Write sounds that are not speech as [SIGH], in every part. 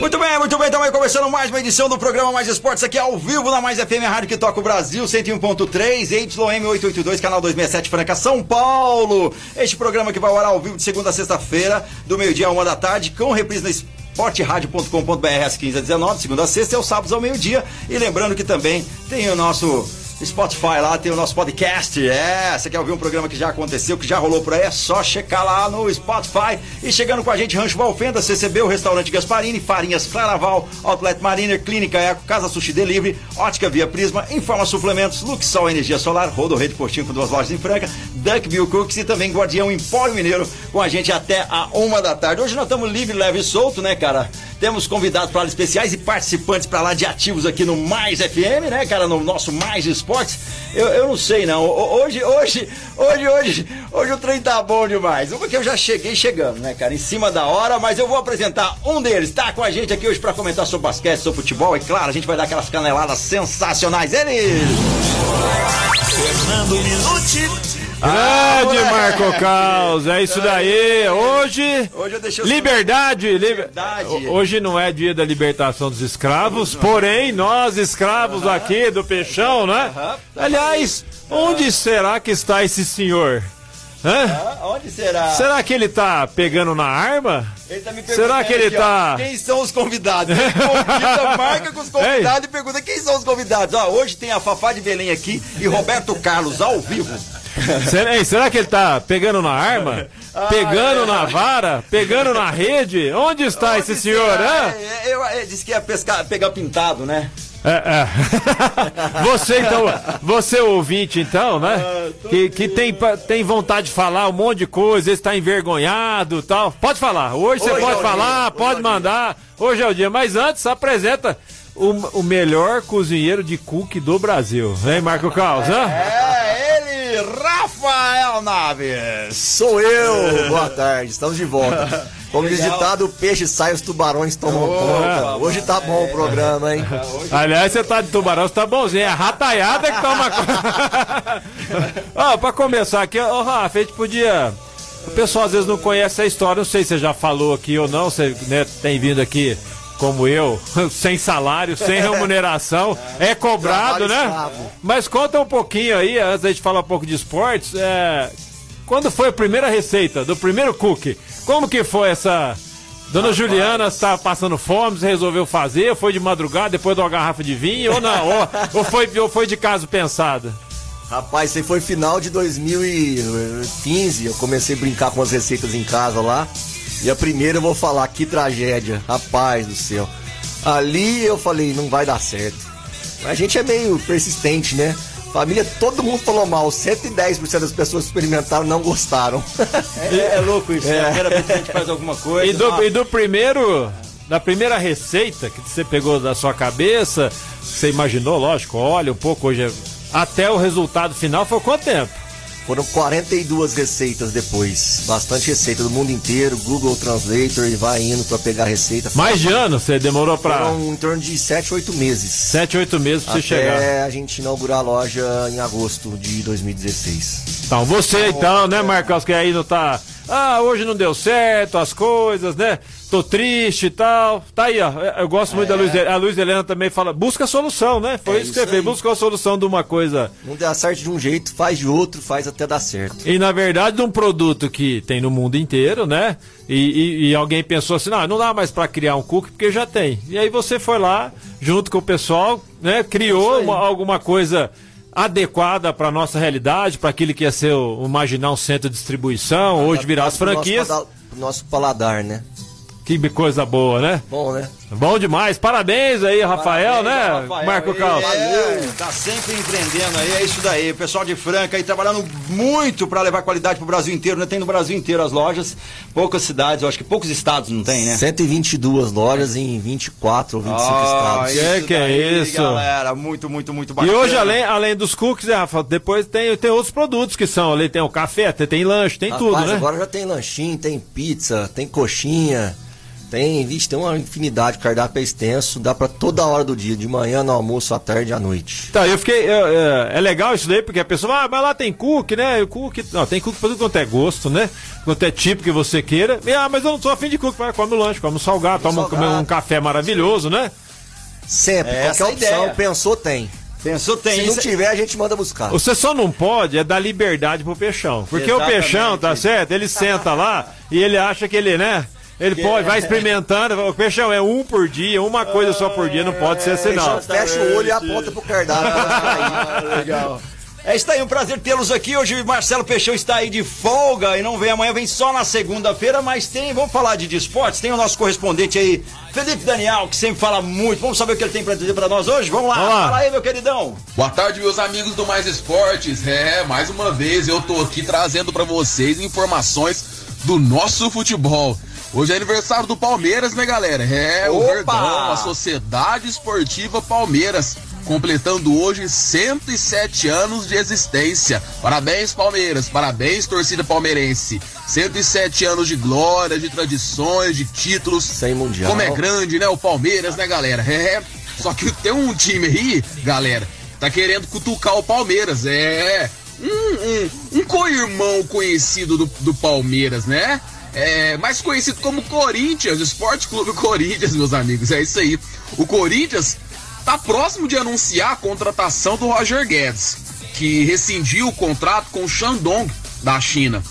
Muito bem, muito bem, estamos começando mais uma edição do programa Mais Esportes aqui ao vivo na Mais FM, rádio que toca o Brasil, 101.3, YM 882, canal 267 Franca, São Paulo. Este programa que vai ao ar ao vivo de segunda a sexta-feira, do meio-dia a uma da tarde, com reprise na esporteradio.com.br às 15 h 19 segunda a sexta e aos sábados ao meio-dia. E lembrando que também tem o nosso Spotify lá, tem o nosso podcast. É, você quer ouvir um programa que já aconteceu, que já rolou por aí? É só checar lá no Spotify. E chegando com a gente, Rancho Valfenda, CCB, o Restaurante Gasparini, Farinhas Claraval, Outlet Mariner, Clínica Eco, Casa Sushi Delivery, Ótica Via Prisma, Informa Suplementos, Luxol Energia Solar, Rodo Rede Postinho com duas lojas em Franca, Duckbill Cooks e também Guardião Empório Mineiro com a gente até a uma da tarde. Hoje nós estamos livre, leve e solto, né, cara? Temos convidados para lá especiais e participantes para lá de ativos aqui no Mais FM, né, cara? No nosso Mais Esportes. Eu, eu não sei, não. Hoje, hoje, hoje, hoje, hoje o trem tá bom demais. Uma que eu já cheguei chegando, né, cara? Em cima da hora, mas eu vou apresentar um deles. Tá com a gente aqui hoje para comentar sobre basquete, sobre futebol. E claro, a gente vai dar aquelas caneladas sensacionais. Ele! Fernando Minuti. Grande ah, Marco Caos, é isso daí. Hoje, hoje eu deixei liberdade, liberdade. Hoje não é dia da libertação dos escravos, porém nós escravos aqui do Peixão, né? Uh -huh. Aliás, onde será que está esse senhor? Hã? onde será? Será que ele tá pegando na arma? Ele tá me será que ele aqui, tá. Ó, quem são os convidados? Ele convida, [LAUGHS] marca com os convidados Ei. e pergunta quem são os convidados. Ó, hoje tem a Fafá de Belém aqui e Roberto Carlos ao vivo. Será, será que ele tá pegando na arma? Ah, pegando é. na vara? Pegando na rede? Onde está Onde esse senhor? É, eu, eu, eu, disse que ia pescar, pegar pintado, né? É, é. [LAUGHS] você então, você ouvinte então, né? Ah, que, que tem, tem vontade de falar um monte de coisa, está envergonhado tal. Pode falar. Hoje, Hoje você pode é falar, dia. pode Hoje mandar. Hoje é o dia. Mas antes, apresenta o, o melhor cozinheiro de cookie do Brasil. Vem, Marco né? É, Rafael Naves. Sou eu. [LAUGHS] Boa tarde, estamos de volta. Como diz ditado, o peixe sai, os tubarões tomam oh, conta. Hoje tá bom o programa, hein? Aliás, você tá de tubarão, você tá bonzinho. É a rataiada que toma conta. [LAUGHS] Ó, oh, pra começar aqui, ó, oh, Rafa, a gente podia. O pessoal às vezes não conhece a história, não sei se você já falou aqui ou não, você né, tem vindo aqui como eu, [LAUGHS] sem salário, sem remuneração, é cobrado, né? Mas conta um pouquinho aí, antes da gente falar um pouco de esportes, é, quando foi a primeira receita do primeiro cookie? Como que foi essa. Dona Juliana está passando fome, você resolveu fazer? Foi de madrugada, depois de uma garrafa de vinho? Ou não? ou, [LAUGHS] ou, foi, ou foi de caso pensado? Rapaz, isso foi final de 2015. Eu comecei a brincar com as receitas em casa lá. E a primeira eu vou falar, que tragédia. Rapaz do céu. Ali eu falei, não vai dar certo. A gente é meio persistente, né? Família, todo mundo falou mal. 110% das pessoas que experimentaram não gostaram. É, é louco isso. É. Né? A gente faz alguma coisa. E do, e do primeiro. Da primeira receita que você pegou da sua cabeça, você imaginou, lógico, olha um pouco hoje. Até o resultado final foi quanto tempo? Foram 42 receitas depois. Bastante receita do mundo inteiro, Google Translator e vai indo para pegar receita. Mais de ano você demorou para? Foram em torno de 7, 8 meses. 7, 8 meses pra você chegar. Até a gente inaugurar a loja em agosto de 2016. Então, você então, né, Marcos, que aí não tá. Ah, hoje não deu certo as coisas, né? tô triste e tal. Tá aí, ó. Eu gosto muito é. da Luiz A Luiz Helena também fala, busca solução, né? Foi é isso que você fez, busca a solução de uma coisa. Não dá certo de um jeito, faz de outro, faz até dar certo. E na verdade, de um produto que tem no mundo inteiro, né? E, e, e alguém pensou assim, não, não dá mais para criar um cookie porque já tem. E aí você foi lá, junto com o pessoal, né? Criou uma, alguma coisa adequada para nossa realidade, para aquilo que ia ser o, imaginar um centro de distribuição, hoje virar as franquias. Nosso, nosso paladar, né? Que coisa boa, né? Bom, né? Bom demais. Parabéns aí, Rafael, Parabéns né? Rafael Marco aí. Carlos. É, tá sempre empreendendo aí, é isso daí. O pessoal de Franca aí trabalhando muito pra levar qualidade pro Brasil inteiro, né? Tem no Brasil inteiro as lojas, poucas cidades, eu acho que poucos estados não tem, né? 122 lojas em 24 ou 25 Ah, estados. Que que é isso? galera, muito, muito, muito E bacana. hoje, além, além dos cookies, né, Rafa, depois tem, tem outros produtos que são ali, tem o café, tem, tem lanche, tem Rapaz, tudo, né? agora já tem lanchinho, tem pizza, tem coxinha, tem, vixe, tem uma infinidade, o cardápio é extenso, dá pra toda hora do dia, de manhã, no almoço, à tarde e à noite. Tá, eu fiquei. eu, é, é legal isso daí, porque a pessoa, ah, mas lá tem cookie, né? O cookie. Não, tem cookie pra tudo quanto é gosto, né? Quanto é tipo que você queira. E, ah, mas eu não tô afim de cookie. Vai, come o lanche, come o salgado, toma salgado. come um café maravilhoso, né? Sempre, É essa qualquer a opção, ideia. pensou, tem. Pensou, tem Se não isso. tiver, a gente manda buscar. Você só não pode é dar liberdade pro peixão. Porque Exatamente. o peixão, tá certo? Ele senta lá e ele acha que ele, né? Ele pode, vai experimentando. O peixão é um por dia, uma coisa só por dia, não pode ser assim, não. Fechou, fecha o olho e aponta pro cardápio. [LAUGHS] Ah, legal. É isso aí, um prazer tê-los aqui. Hoje o Marcelo Peixão está aí de folga e não vem amanhã, vem só na segunda-feira, mas tem, vamos falar de, esportes, tem o nosso correspondente aí, Felipe Daniel, que sempre fala muito. Vamos saber o que ele tem pra dizer pra nós hoje? Vamos lá, Vamos lá. fala aí, meu queridão. Boa tarde, meus amigos do Mais Esportes. É, mais uma vez eu tô aqui trazendo pra vocês informações do nosso futebol. Hoje é aniversário do Palmeiras, né, galera? É, o Opa! Verdão, a Sociedade Esportiva Palmeiras, completando hoje 107 anos de existência. Parabéns, Palmeiras, parabéns, torcida palmeirense. 107 anos de glória, de tradições, de títulos. Sem mundial. Como é grande, né? O Palmeiras, né, galera? É. Só que tem um time aí, galera, tá querendo cutucar o Palmeiras. É. Um, um, um co-irmão conhecido do, do Palmeiras, né? É, mais conhecido como Corinthians, Esporte Clube Corinthians, meus amigos. É isso aí. O Corinthians tá próximo de anunciar a contratação do Roger Guedes, que rescindiu o contrato com o Shandong da China.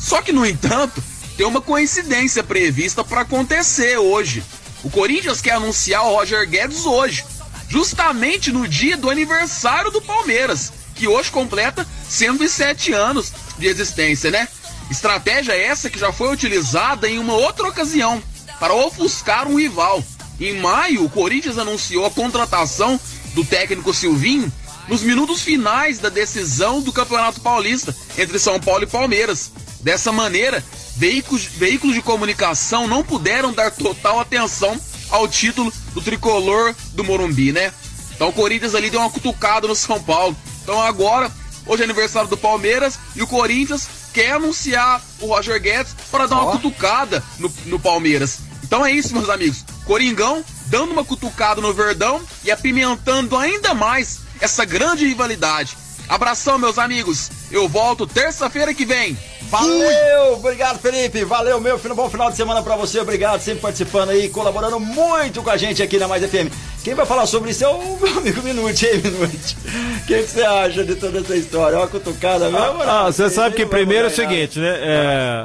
Só que, no entanto, tem uma coincidência prevista para acontecer hoje. O Corinthians quer anunciar o Roger Guedes hoje, justamente no dia do aniversário do Palmeiras, que hoje completa 107 anos de existência, né? Estratégia essa que já foi utilizada em uma outra ocasião para ofuscar um rival. Em maio, o Corinthians anunciou a contratação do técnico Silvinho nos minutos finais da decisão do Campeonato Paulista entre São Paulo e Palmeiras. Dessa maneira, veículos, veículos de comunicação não puderam dar total atenção ao título do tricolor do Morumbi, né? Então o Corinthians ali deu uma cutucada no São Paulo. Então agora, hoje é aniversário do Palmeiras e o Corinthians quer anunciar o Roger Guedes para dar uma cutucada no, no Palmeiras. Então é isso, meus amigos. Coringão dando uma cutucada no Verdão e apimentando ainda mais essa grande rivalidade. Abração, meus amigos. Eu volto terça-feira que vem. Valeu, obrigado Felipe, valeu meu, bom final de semana pra você, obrigado, sempre participando aí, colaborando muito com a gente aqui na Mais FM. Quem vai falar sobre isso é o meu amigo Minute, aí Minute. O que você acha de toda essa história? É uma cutucada mesmo? Ah, você sabe que primeiro é o seguinte, né? É,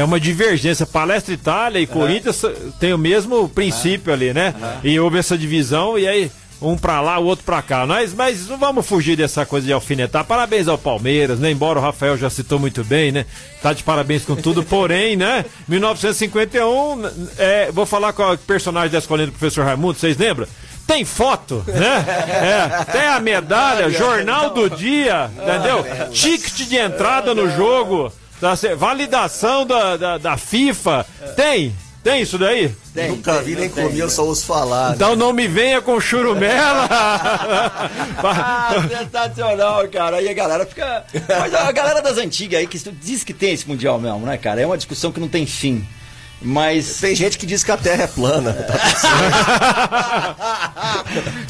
é uma divergência. Palestra Itália e Corinthians tem o mesmo princípio ali, né? E houve essa divisão e aí um pra lá, o outro pra cá. Mas, mas não vamos fugir dessa coisa de alfinetar. Parabéns ao Palmeiras, né? Embora o Rafael já citou muito bem, né? Tá de parabéns com tudo. [LAUGHS] Porém, né? 1951, é, vou falar com o personagem da escolinha do professor Raimundo, vocês lembram? Tem foto, né? [LAUGHS] É, tem a medalha, jornal do dia, entendeu? Ticket de entrada no jogo, tá validação da, da, da FIFA. Tem, tem isso daí? Tem, Nunca tem, vi nem tem, comi, eu não só ouço falar. né? Então não me venha com churumela. [LAUGHS] Ah, sensacional, cara. Aí a galera fica. [LAUGHS] Mas a galera das antigas aí que diz que tem esse mundial mesmo, né, cara? É uma discussão que não tem fim. Mas. Tem gente que diz que a Terra é plana. Tá [LAUGHS]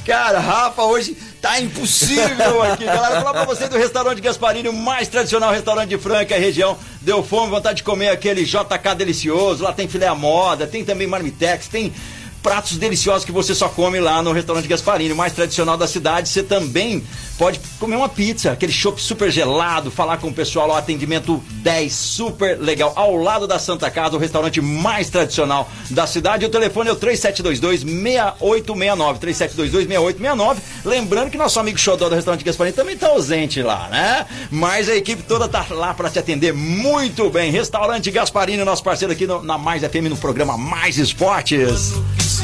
Cara, Rafa, hoje tá impossível aqui. Galera, falar pra você do restaurante Gasparini, o mais tradicional restaurante de Franca, região. Deu fome, vontade de comer aquele JK delicioso. Lá tem filé à moda, tem também marmitex, tem pratos deliciosos que você só come lá no restaurante Gasparini, o mais tradicional da cidade. Você também pode comer uma pizza, aquele chopp super gelado, falar com o pessoal lá, atendimento 10, super legal, ao lado da Santa Casa, o restaurante mais tradicional da cidade. O telefone é o 3722-6869, 3722-6869. Lembrando que nosso amigo Xodó do restaurante Gasparini também tá ausente lá, né? Mas a equipe toda tá lá para te atender muito bem. Restaurante Gasparini, nosso parceiro aqui no, na Mais FM, no programa Mais Esportes.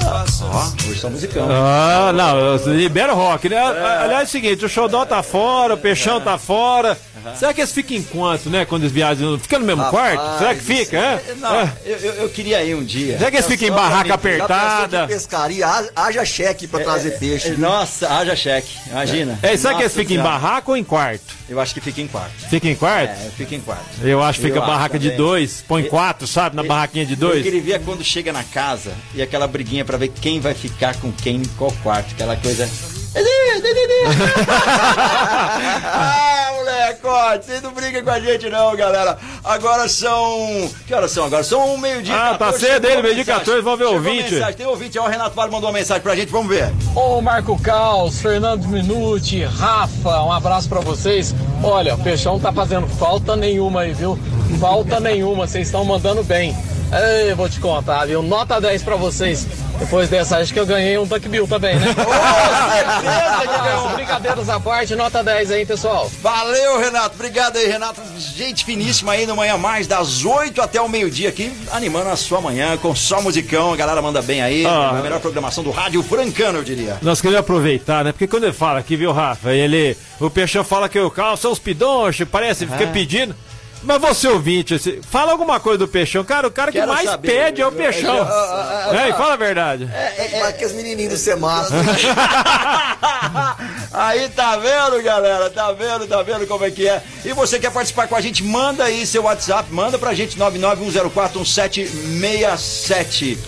Ó, hoje só musicão. Ah, não, libera o rock, né? Aliás, é o seguinte, o Xodó tá fora, o Peixão tá fora. Será que eles ficam em quanto, né? Quando eles viajam? Fica no mesmo Rapaz, quarto? Será que fica, é? Não, É. eu, eu- eu queria ir um dia. Será que eles ficam em barraca apertada? pescaria, haja- cheque pra trazer peixe. É, viu? Nossa, haja cheque, imagina. É, será que eles Nossa ficam em barraca ou em quarto? Eu acho que fica em quarto. Fica em quarto? É, fica em quarto. Eu acho que fica Eu acho barraca de dois, põe quatro, sabe? Na barraquinha de Eu dois. queria ver quando chega na casa e aquela briguinha pra ver quem vai ficar com quem em qual quarto. Aquela coisa. [LAUGHS] ah, molecote, vocês não brigam com a gente não, galera. Agora são. Que horas são agora? São meio-dia. Ah, tá 14, cedo chegou ele, meio-dia mensagem. 14, vamos ver o ouvinte. mensagem. Tem ouvinte, ó, o Renato Vale mandou uma mensagem pra gente, vamos ver. Ô Marco Caos, Fernando Minuti, Rafa, um abraço pra vocês. Olha, o Peixão tá fazendo falta nenhuma aí, viu? Falta nenhuma, vocês estão mandando bem. Ei, vou te contar, viu? Nota 10 pra vocês. Depois dessa, acho que eu ganhei um Duck Bill também, né? [LAUGHS] certeza que ganhou. Brincadeiras à parte, nota 10 aí, pessoal. Valeu, Renato. Obrigado aí, Renato. Gente finíssima aí no Manhã Mais, das 8 até o meio-dia aqui, animando a sua manhã com só musicão. A galera manda bem aí. Ah. A melhor programação do rádio francano, eu diria. Nós queríamos aproveitar, né? Porque quando ele fala aqui, viu, Rafa? Ele, o Peixão fala que o carro são os pidonches, parece, fica pedindo. Mas você ouvinte, esse- fala alguma coisa do Peixão. Cara, o cara que Quero mais saber. pede é o Peixão. É, e fala a verdade. Vai que os menininhos do semáforo. [LAUGHS] aí tá vendo, galera? Tá vendo, tá vendo como é que é? E você quer participar com a gente? Manda aí seu WhatsApp, manda pra gente 991041767.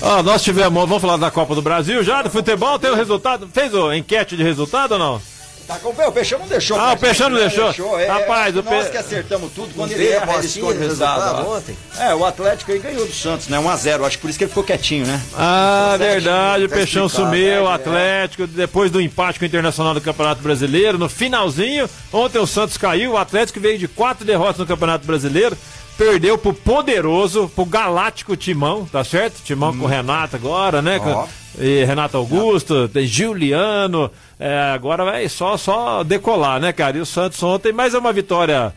Ó, nós tivemos, vamos falar da Copa do Brasil já, do futebol, tem o resultado? Fez o enquete de resultado ou não? Tá com o Peixão não deixou. Ah, o Peixão não né? deixou. É, Rapaz, é, o nós Pe- que acertamos tudo, quando ele erra, a ele escolhe o do resultado. ontem? É, o Atlético aí ganhou do Santos, né? 1x0. Acho que por isso que ele ficou quietinho, né? Ah, verdade, o tá Peixão sumiu, o é. Atlético, depois do empate com o Internacional do Campeonato Brasileiro, no finalzinho, ontem o Santos caiu, o Atlético veio de quatro derrotas no Campeonato Brasileiro, perdeu pro poderoso, pro galáctico Timão, tá certo? Timão com o Renato agora, né? Ó. E Renato Augusto, tem Juliano, é, agora vai só, só decolar, né, cara? E o Santos ontem, mais uma vitória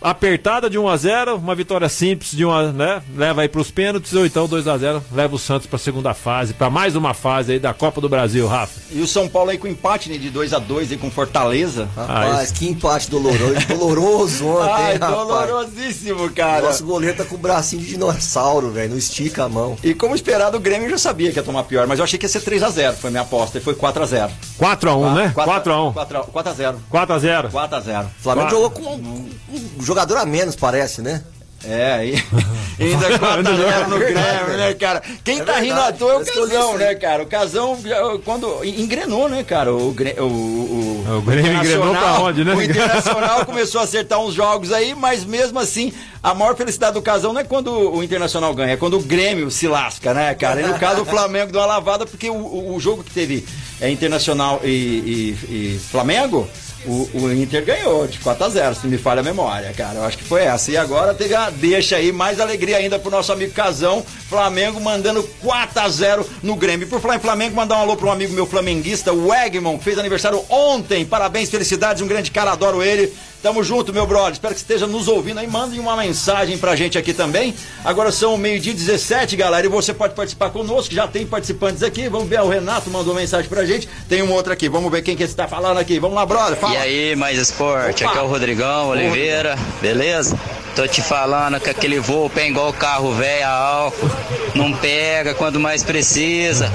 apertada de 1 a 0 uma vitória simples de 1 a, né? Leva aí pros pênaltis ou então 2 a 0 leva o Santos pra segunda fase, pra mais uma fase aí da Copa do Brasil, Rafa. E o São Paulo aí com empate né, de 2x2 aí com Fortaleza. Rapaz, que empate doloroso, doloroso ontem, Ai, hein, rapaz. dolorosíssimo, cara. Nosso goleiro tá com o bracinho de dinossauro, velho. Não estica a mão. E como esperado, o Grêmio já sabia que ia tomar pior, mas eu achei que ia ser 3x0, foi minha aposta, e foi 4x0. 4 a 1 né? 4 a 1 4x0. 4 a 0 4x0. O Flamengo Qua- jogou com um, um jogador a menos, parece, né? É, [LAUGHS] e ainda 4x0 no Grêmio, né, [LAUGHS] cara? Quem É tá rindo à verdade, toa é o Casão, né, cara? O Casão, já, quando engrenou, né, cara? O, o, o, O Grêmio engrenou Internacional- pra onde, né? O Internacional começou a acertar uns jogos aí, mas mesmo assim, a maior felicidade do Casão não é quando o Internacional ganha, é quando o Grêmio se lasca, né, cara? E no caso, o Flamengo deu uma lavada, porque o, o, o jogo que teve é, Internacional e, e- e Flamengo. O, o Inter ganhou de 4 a 0 se me falha a memória, cara. Eu acho que foi essa. E agora teve a deixa aí, mais alegria ainda pro nosso amigo Casão. Flamengo mandando 4 a 0 no Grêmio. Por falar em Flamengo, mandar um alô para um amigo meu flamenguista, o Egmont, que fez aniversário ontem. Parabéns, felicidades, um grande cara, adoro ele. Tamo junto, meu brother. Espero que esteja nos ouvindo aí. Mandem uma mensagem pra gente aqui também. Agora são meio-dia e 17, galera. E você pode participar conosco. Já tem participantes aqui. Vamos ver. O Renato mandou mensagem pra gente. Tem um outro aqui. Vamos ver quem que está falando aqui. Vamos lá, brother. Fala. E aí, mais esporte? Opa! Aqui é o Rodrigão Oliveira, beleza? Tô te falando que aquele voo pega igual carro velho a álcool. Não pega quando mais precisa.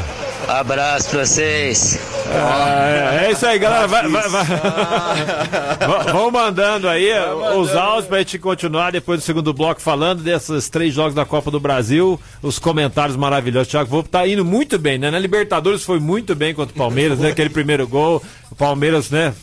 Abraço pra vocês. Ah, é, é isso aí, galera. Vai, vai, vai. Va- Vão mandando aí os áudios pra gente continuar depois do segundo bloco falando desses três jogos da Copa do Brasil, os comentários maravilhosos. Thiago Volpe tá indo muito bem, né? Na Libertadores foi muito bem contra o Palmeiras, né? Aquele primeiro gol, o Palmeiras, né?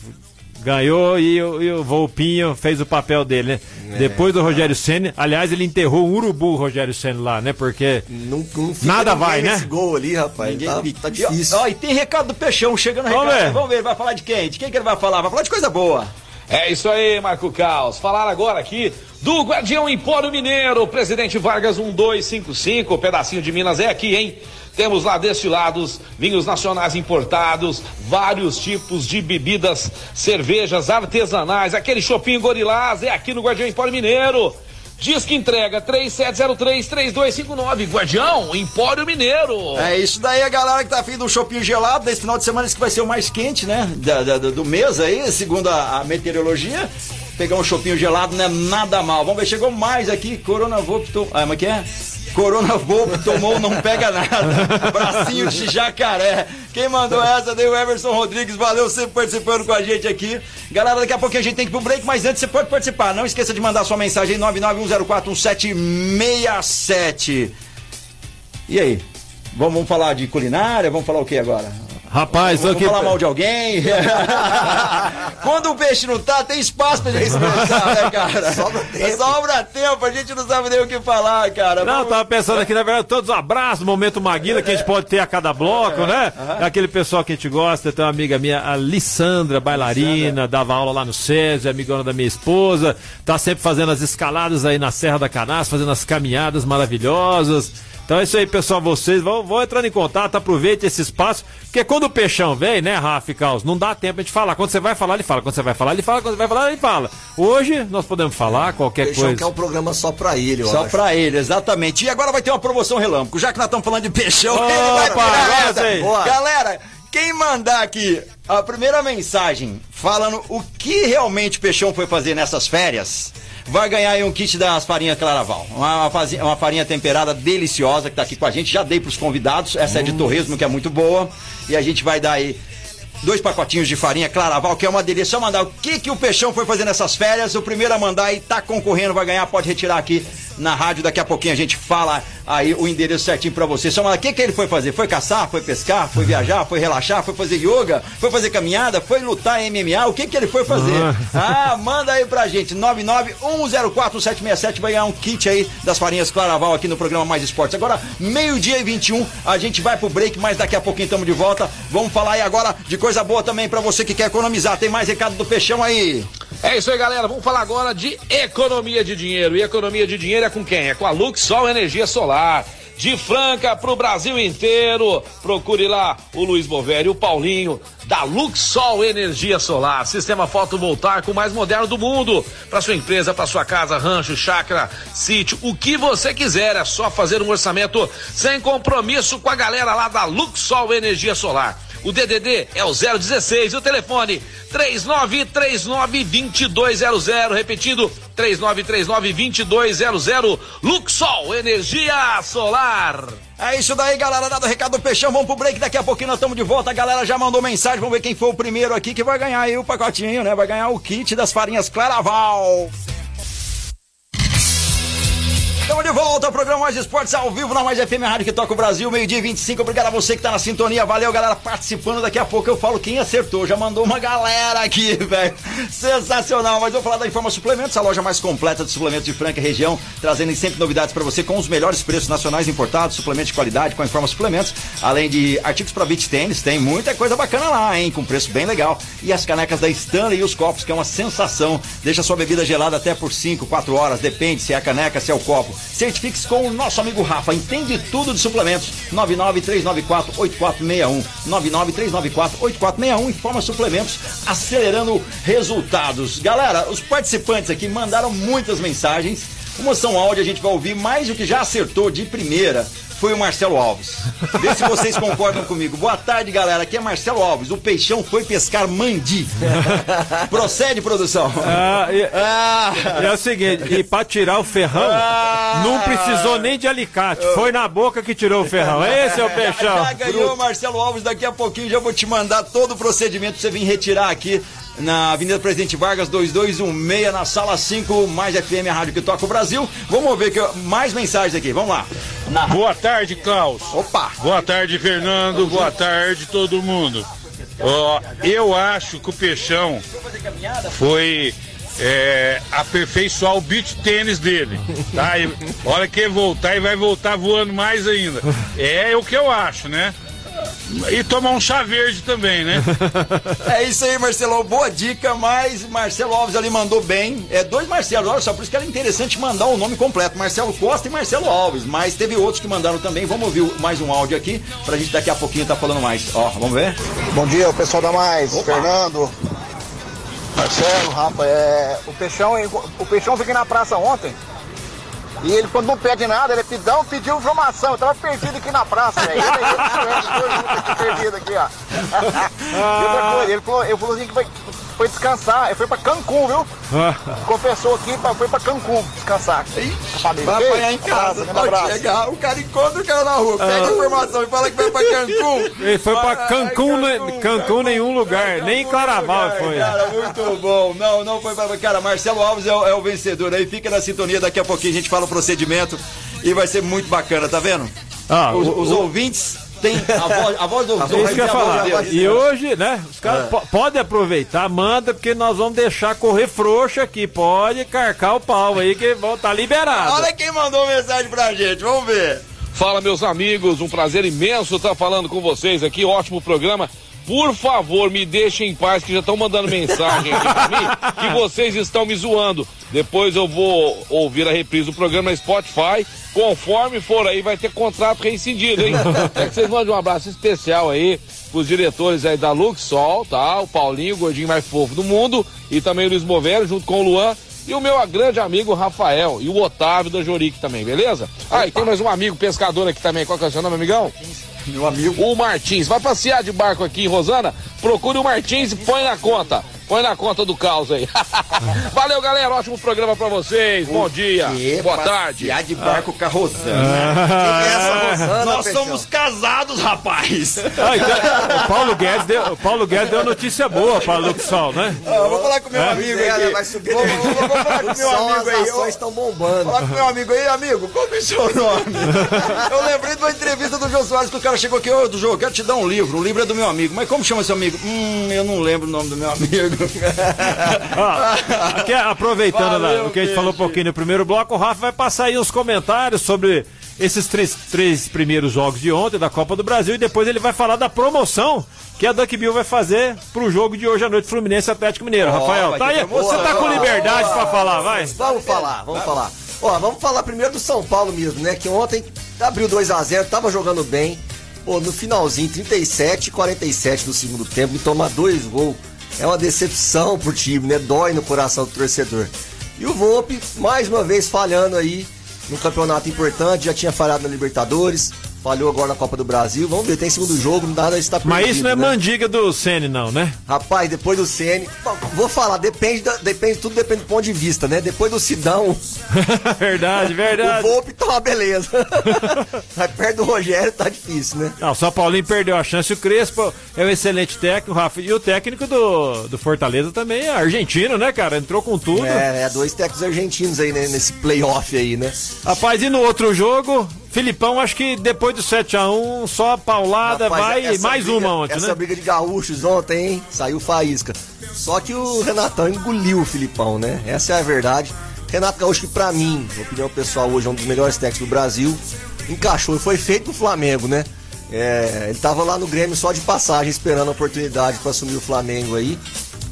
Ganhou e, o- e o Volpinho fez o papel dele, né? É. Depois do Rogério Senna, aliás, ele enterrou um urubu, o Rogério Senna lá, né? Porque Não, não fica Nada vai, né? nesse gol ali, rapaz. Ninguém Tá, tá E, difícil. ó, e tem recado do Peixão chegando Vamos recado. ver. Vamos ver, ele vai falar de quem? De quem que ele vai falar? Vai falar de coisa boa. É isso aí, Marco Caos. Falar agora aqui do Guardião Empório Mineiro, Presidente Vargas 1255, pedacinho de Minas é aqui, hein? Temos lá destilados, vinhos nacionais importados, vários tipos de bebidas, cervejas artesanais, aquele chopinho gorilás é aqui no Guardião Empório Mineiro. Diz que entrega 3703-3259, Guardião Empório Mineiro. É isso daí, a galera que tá afim do shopping gelado, desse final de semana, esse que vai ser o mais quente, né? Do mês aí, segundo a, a meteorologia. Pegar um chopinho gelado não é nada mal. Vamos ver, chegou mais aqui, Corona Vopto. Ah, mas que é? Corona Volpe tomou, não pega nada. Bracinho de jacaré. Quem mandou essa daí, o Everson Rodrigues. Valeu sempre participando com a gente aqui. Galera, daqui a pouquinho a gente tem que ir pro break, mas antes você pode participar. Não esqueça de mandar sua mensagem aí, 991041767. E aí? Vamos, vamos falar de culinária? Vamos falar o que agora? Rapaz, Vamos aqui. falar mal de alguém? [LAUGHS] Quando o peixe não tá, tem espaço pra gente expressar, né, cara? Sobra tempo. Sobra tempo, a gente não sabe nem o que falar, cara. Não, Vamos- tava pensando aqui, na verdade, todos os abraços, momento Maguila, que a gente pode ter a cada bloco, né? Aquele pessoal que a gente gosta, tem uma amiga minha, a Lissandra, bailarina, dava aula lá no SESI, amigona da minha esposa, tá sempre fazendo as escaladas aí na Serra da Canastra, fazendo as caminhadas maravilhosas. Então é isso aí, pessoal, vocês vão, vão entrando em contato, aproveite esse espaço, porque quando o peixão vem, né, Rafa e Caos, não dá tempo a gente falar. Quando você vai falar, ele fala. Quando você vai falar, ele fala. Quando você vai falar, ele fala. Hoje nós podemos falar qualquer Peixão coisa. quer um programa só pra ele, eu Só acho. pra ele, exatamente. E agora vai ter uma promoção relâmpago. Já que nós estamos falando de peixão, Opa, [LAUGHS] ele vai virar essa. Boa. Galera, quem mandar aqui a primeira mensagem falando o que realmente o peixão foi fazer nessas férias, vai ganhar aí um kit das farinhas Claraval. Uma, uma fazi- uma farinha temperada deliciosa que tá aqui com a gente. Já dei pros convidados. Essa é de torresmo, que é muito boa. E a gente vai dar aí dois pacotinhos de farinha Claraval, que é uma delícia. Só mandar o que, que o Peixão foi fazer nessas férias. O primeiro a mandar e tá concorrendo, vai ganhar, pode retirar aqui na rádio. Daqui a pouquinho a gente fala aí o endereço certinho pra você. Só mandar o que, que ele foi fazer? Foi caçar? Foi pescar? Foi viajar? Foi relaxar? Foi fazer yoga? Foi fazer caminhada? Foi lutar em MMA? O que, que ele foi fazer? Ah, manda aí pra gente. 991041767 vai ganhar um kit aí das farinhas Claraval aqui no programa Mais Esportes. Agora, meio-dia e 21, a gente vai pro break, mas daqui a pouquinho estamos de volta. Vamos falar aí agora de coisa boa também pra você que quer economizar. Tem mais recado do Peixão aí. É isso aí, galera. Vamos falar agora de economia de dinheiro. E economia de dinheiro é com quem? É com a Luxol Energia Solar. De Franca pro Brasil inteiro. Procure lá o Luiz Bovério e o Paulinho da Luxol Energia Solar. Sistema fotovoltaico mais moderno do mundo. Para sua empresa, para sua casa, rancho, chácara, sítio, o que você quiser. É só fazer um orçamento sem compromisso com a galera lá da Luxol Energia Solar. O DDD é o 016 e o telefone 3939-2200. Repetido, 3939-2200. Luxol Energia Solar. É isso daí, galera. Dado o recado do Peixão, vamos pro break. Daqui a pouquinho nós estamos de volta. A galera já mandou mensagem. Vamos ver quem foi o primeiro aqui que vai ganhar aí o pacotinho, né? Vai ganhar o kit das farinhas Claraval. Estamos de volta ao programa Mais Esportes ao vivo na Mais FM Rádio que toca o Brasil, meio-dia e 25. Obrigado a você que tá na sintonia. Valeu, galera, participando. Daqui a pouco eu falo quem acertou. Já mandou uma galera aqui, [LAUGHS] velho. Sensacional. Mas vou falar da Informa Suplementos, a loja mais completa de suplementos de Franca região, trazendo sempre novidades para você com os melhores preços nacionais importados, suplementos de qualidade com a Informa Suplementos, além de artigos para beach tênis. Tem muita coisa bacana lá, hein? Com preço bem legal. E as canecas da Stanley e os copos, que é uma sensação. Deixa sua bebida gelada até por 5, 4 horas, depende se é a caneca, se é o copo. Certifique-se com o nosso amigo Rafa, entende tudo de suplementos. 99394-8461. 99394-8461. Informa suplementos, acelerando resultados. Galera, os participantes aqui mandaram muitas mensagens. Uma são áudio, a gente vai ouvir mais o que já acertou de primeira. Foi o Marcelo Alves. Vê se vocês concordam comigo. Boa tarde, galera. Aqui é Marcelo Alves. O peixão foi pescar mandi. [LAUGHS] Procede, produção. Ah, e- Ah, E é o seguinte, e pra tirar o ferrão, Ah. não precisou nem de alicate. Foi na boca que tirou o ferrão. Esse é o peixão. Já ganhou, Marcelo Alves. Daqui a pouquinho já vou te mandar todo o procedimento pra você vir retirar aqui na Avenida Presidente Vargas 2216, na sala 5, mais FM, a rádio que toca o Brasil. Vamos ver que eu- mais mensagens aqui. Vamos lá. Na- Boa tarde, Klaus. Opa! Boa tarde, Fernando. Boa tarde, todo mundo. Ó, eu acho que o Peixão foi é, aperfeiçoar o beat tênis dele. Tá? E, hora que ele voltar, ele vai voltar voando mais ainda. É o que eu acho, né? E tomar um chá verde também, né? [LAUGHS] É isso aí, Marcelo. Boa dica, mas Marcelo Alves ali mandou bem. É dois Marcelos, olha só, por isso que era interessante mandar o nome completo: Marcelo Costa e Marcelo Alves. Mas teve outros que mandaram também. Vamos ouvir mais um áudio aqui pra gente daqui a pouquinho tá falando mais. Ó, vamos ver? Bom dia, o pessoal da Mais, Fernando, Marcelo, Rafa, é, o Peixão, o Peixão fiquei na praça ontem. E ele, quando não pede nada, ele é pidão, pediu informação. Eu tava perdido aqui na praça, velho. Ele, ele, ele, aqui perdido aqui, ó. e outra coisa, ele falou, ele falou assim que foi, foi descansar. Ele foi pra Cancún, viu? Confessou aqui, pra, foi pra Cancún descansar. Vai apanhar em casa, pode abraço. chegar. O cara encontra o cara na rua, pega a informação e fala que vai pra Cancún. [LAUGHS] Ele foi pra Cancún, né? Cancún nenhum lugar, nem Claraval Cara, foi. Cara, muito bom. Não, não foi pra. Cara, Marcelo Alves é o, é o vencedor aí. Fica na sintonia. Daqui a pouquinho a gente fala o procedimento e vai ser muito bacana, tá vendo? Ah, os, o- os o- ouvintes têm a voz, a voz do É isso que eu ia falar. E hoje, né? Os caras É. po- podem aproveitar, manda, porque nós vamos deixar correr frouxo aqui. Pode carcar o pau aí, que vão tá liberado. Olha quem mandou mensagem pra gente, vamos ver. Fala, meus amigos, um prazer imenso estar falando com vocês aqui. Ótimo programa. Por favor, me deixem em paz, que já estão mandando mensagem aqui pra mim, que [LAUGHS] vocês estão me zoando. Depois eu vou ouvir a reprise do programa na Spotify. Conforme for aí, vai ter contrato rescindido, hein? [LAUGHS] É que vocês mandem um abraço especial aí pros diretores aí da Luxol, tá? O Paulinho, o gordinho mais fofo do mundo, e também o Luiz Bovério, junto com o Luan. E o meu grande amigo Rafael e o Otávio da Jorique também, beleza? Ah, e tem mais um amigo pescador aqui também. Qual que é o seu nome, amigão? Meu amigo. O Martins. Vai passear de barco aqui em Rosana? Procure o Martins e põe na conta. Põe na conta do caos aí. [LAUGHS] Valeu, galera. Ótimo programa pra vocês. Bom dia. Que Boa tarde. de barco com a Rosana. Ah. Quem é essa Rosana, Nós Peixão? somos casados, rapaz. Ah, então, o Paulo Guedes deu, o Paulo Guedes deu notícia boa para Luxol, né? Ah, eu vou falar com meu É? amigo Miséria, aqui. vai subir. Vou, vou- vou falar com meu Só amigo as aí. ações Ô, estão bombando. Falar com meu amigo aí, amigo, qual que é o seu nome? [LAUGHS] Eu lembrei de uma entrevista do Jô Soares que o cara chegou aqui, ô, do Jô, quero te dar um livro, um livro é do meu amigo. Mas como chama seu amigo? Hum, eu não lembro o nome do meu amigo. Ó, aqui, aproveitando Valeu, lá, o que a gente falou um pouquinho no primeiro bloco, o Rafa vai passar aí uns comentários sobre esses três, três primeiros jogos de ontem da Copa do Brasil e depois ele vai falar da promoção que a Duck Bill vai fazer pro jogo de hoje à noite, Fluminense Atlético Mineiro. Ó, Rafael, tá aí? Você tá com liberdade pra falar, vai? Vamos falar, vamos falar. Ó, vamos falar primeiro do São Paulo mesmo, né? Que ontem abriu 2 a 0 tava jogando bem. Pô, no finalzinho, 37 e 47 do segundo tempo, e tomar dois gols é uma decepção pro time, né? Dói no coração do torcedor. E o Volpe, mais uma vez, falhando aí no campeonato importante, já tinha falhado na Libertadores, falhou agora na Copa do Brasil. Vamos ver, tem segundo jogo, nada está perdido, Mas isso não é né? mandiga do Sene, não, né? Rapaz, depois do bom, vou falar, depende, da- depende, tudo depende do ponto de vista, né? Depois do Sidão, [LAUGHS] verdade, verdade. o Volpe tá uma beleza. [LAUGHS] Mas perto do Rogério tá difícil, né? Não, o São Paulinho perdeu a chance. O Crespo é um excelente técnico, Rafa. E o técnico do, do Fortaleza também é argentino, né, cara? Entrou com tudo. É, é dois técnicos argentinos aí né, nesse playoff aí, né? Rapaz, e no outro jogo, Filipão, acho que depois do 7x1, só a paulada Rapaz, vai. essa Mais briga- uma ontem, Essa né? briga de gaúchos ontem, hein? Saiu faísca. Só que o Renatão engoliu o Filipão, né? Essa é a verdade. Renato Gaúcho, que pra mim, na opinião pessoal, hoje é um dos melhores técnicos do Brasil, encaixou e foi feito no Flamengo, né? É, ele tava lá no Grêmio só de passagem, esperando a oportunidade pra assumir o Flamengo aí.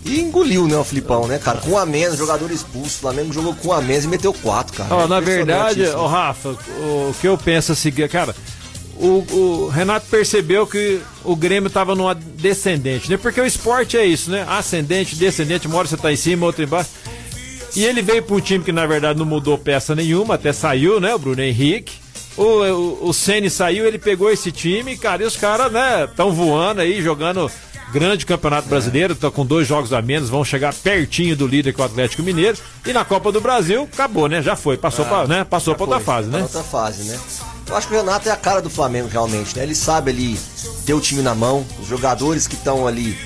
E engoliu, né, o Filipão, né, cara? Com a menos, jogador expulso. O Flamengo jogou com a menos e meteu quatro, cara. Ó, É na verdade, isso, né? Rafa, o que eu penso é o seguinte, cara, o, o Renato percebeu que o Grêmio tava numa descendente, né? Porque o esporte é isso, né? Ascendente, descendente, uma hora você tá em cima, outra embaixo. E ele veio para um time que na verdade não mudou peça nenhuma, até saiu, né? O Bruno Henrique. O, o, o Ceni saiu, ele pegou esse time, cara, e os caras, né, estão voando aí, jogando grande campeonato brasileiro, estão com dois jogos a menos, vão chegar pertinho do líder que é o Atlético Mineiro. E na Copa do Brasil, acabou, né? Já foi, passou Ah, pra, né? Passou pra outra foi, fase, né? Outra fase, né? Eu acho que o Renato é a cara do Flamengo, realmente, né? Ele sabe ali ter o time na mão, os jogadores que estão ali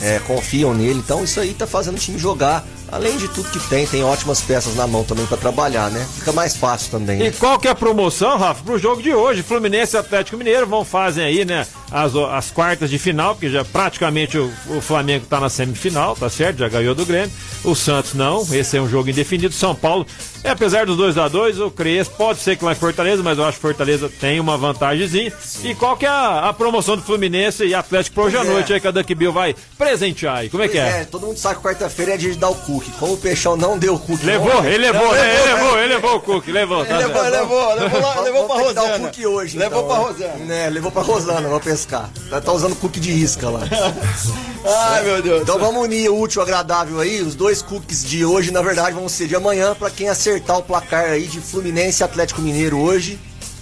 é, confiam nele, então isso aí tá fazendo o time jogar. Além de tudo que tem, tem ótimas peças na mão também pra trabalhar, né? Fica mais fácil também. E Né? qual que é a promoção, Rafa, pro jogo de hoje? Fluminense e Atlético Mineiro vão fazem aí, né? As, as quartas de final, porque já praticamente o, o Flamengo está na semifinal, tá certo? Já ganhou do Grêmio. O Santos não, esse é um jogo indefinido. São Paulo, é, apesar dos 2 a 2 o Crespo pode ser que vai Fortaleza, mas eu acho que Fortaleza tem uma vantagemzinha. E qual que é a, a promoção do Fluminense e Atlético por hoje à Pois é. noite aí que a Duck Bill vai presentear aí? Como é que Pois é? todo mundo sabe que quarta-feira é dia de dar o cookie. Como o Peixão não deu o cookie. Levou, ontem- ele levou, né? Ele levou, ele levou o Cook, levou. Tá Ele levou, levou, levou, lá- levou pra que dar o Rosana. cookie hoje. Levou então, pra né? Rosana. Né, levou pra Rosana, vou pescar. Ela tá usando cookie de isca lá. [LAUGHS] Ai, meu Deus. Então vamos unir o útil ao agradável aí. Os dois cookies de hoje, na verdade, vão ser de amanhã pra quem acertar o placar aí de Fluminense e Atlético Mineiro hoje.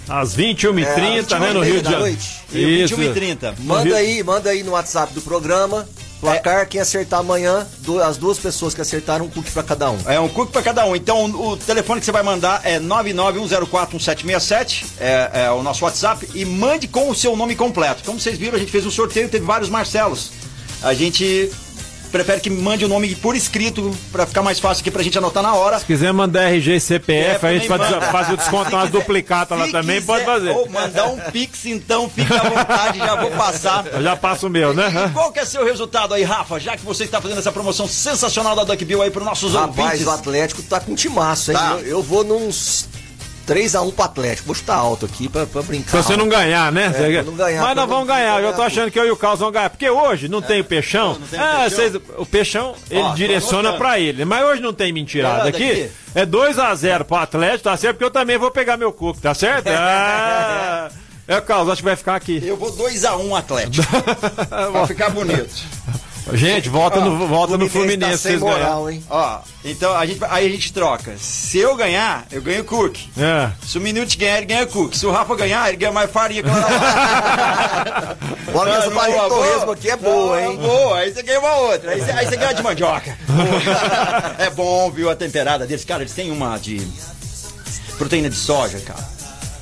Às 21h30, É, né, no Rio de da Janeiro. noite. Isso. 21h30. No Manda aí, manda aí no WhatsApp do programa. Placar, quem acertar amanhã, as duas pessoas que acertaram, um cookie pra cada um. É um cookie pra cada um. Então o telefone que você vai mandar é 991041767, é, é o nosso WhatsApp, e mande com o seu nome completo. Como vocês viram, a gente fez um sorteio, teve vários Marcelos. A gente prefere que mande o nome por escrito pra ficar mais fácil aqui pra gente anotar na hora. Se quiser mandar RG e CPF, É, a gente também faz, manda. faz o desconto nas duplicatas lá também, quiser- pode fazer. Ou mandar um pix, então fica à vontade, já vou passar. [LAUGHS] Eu já passo o meu, E né? qual que é seu resultado aí, Rafa? Já que você está fazendo essa promoção sensacional da Duck Bill aí para nossos Rapaz, ouvintes. o Atlético tá com timaço, hein? Tá. Eu, eu vou nos 3x1 pro Atlético. Vou chutar alto aqui pra, pra brincar. Pra você não ganhar, né? É, pra não ganhar, Mas nós vamos não- ganhar. pra Eu tô ganhar achando que eu e o Carlos vamos ganhar. Porque hoje não tem o Peixão. tem o Ah, Peixão. vocês- o Peixão, ele Ó, direciona pra ele. Mas hoje não tem mentirada É, aqui. É 2x0 pro Atlético, tá certo? Porque eu também vou pegar meu cuco, tá certo? [LAUGHS] Ah, é, Carlos, acho que vai ficar aqui. Eu vou 2x1 Atlético. [LAUGHS] pra ficar bonito. [LAUGHS] Gente, volta no, volta no Fluminense Fluminense, tá sem ganham. moral, hein? Ó, então a gente, aí a gente troca. Se eu ganhar, eu ganho Cook. É. Se o Minute ganhar, ele ganha Cook. Se o Rafa ganhar, ele ganha mais farinha que eu [LAUGHS] que essa farinha de torresmo aqui é boa, hein? Boa, aí você ganha uma outra. Aí você, aí você ganha de mandioca. [LAUGHS] é bom, viu, a temperada deles. Cara, eles têm uma de proteína de soja, cara.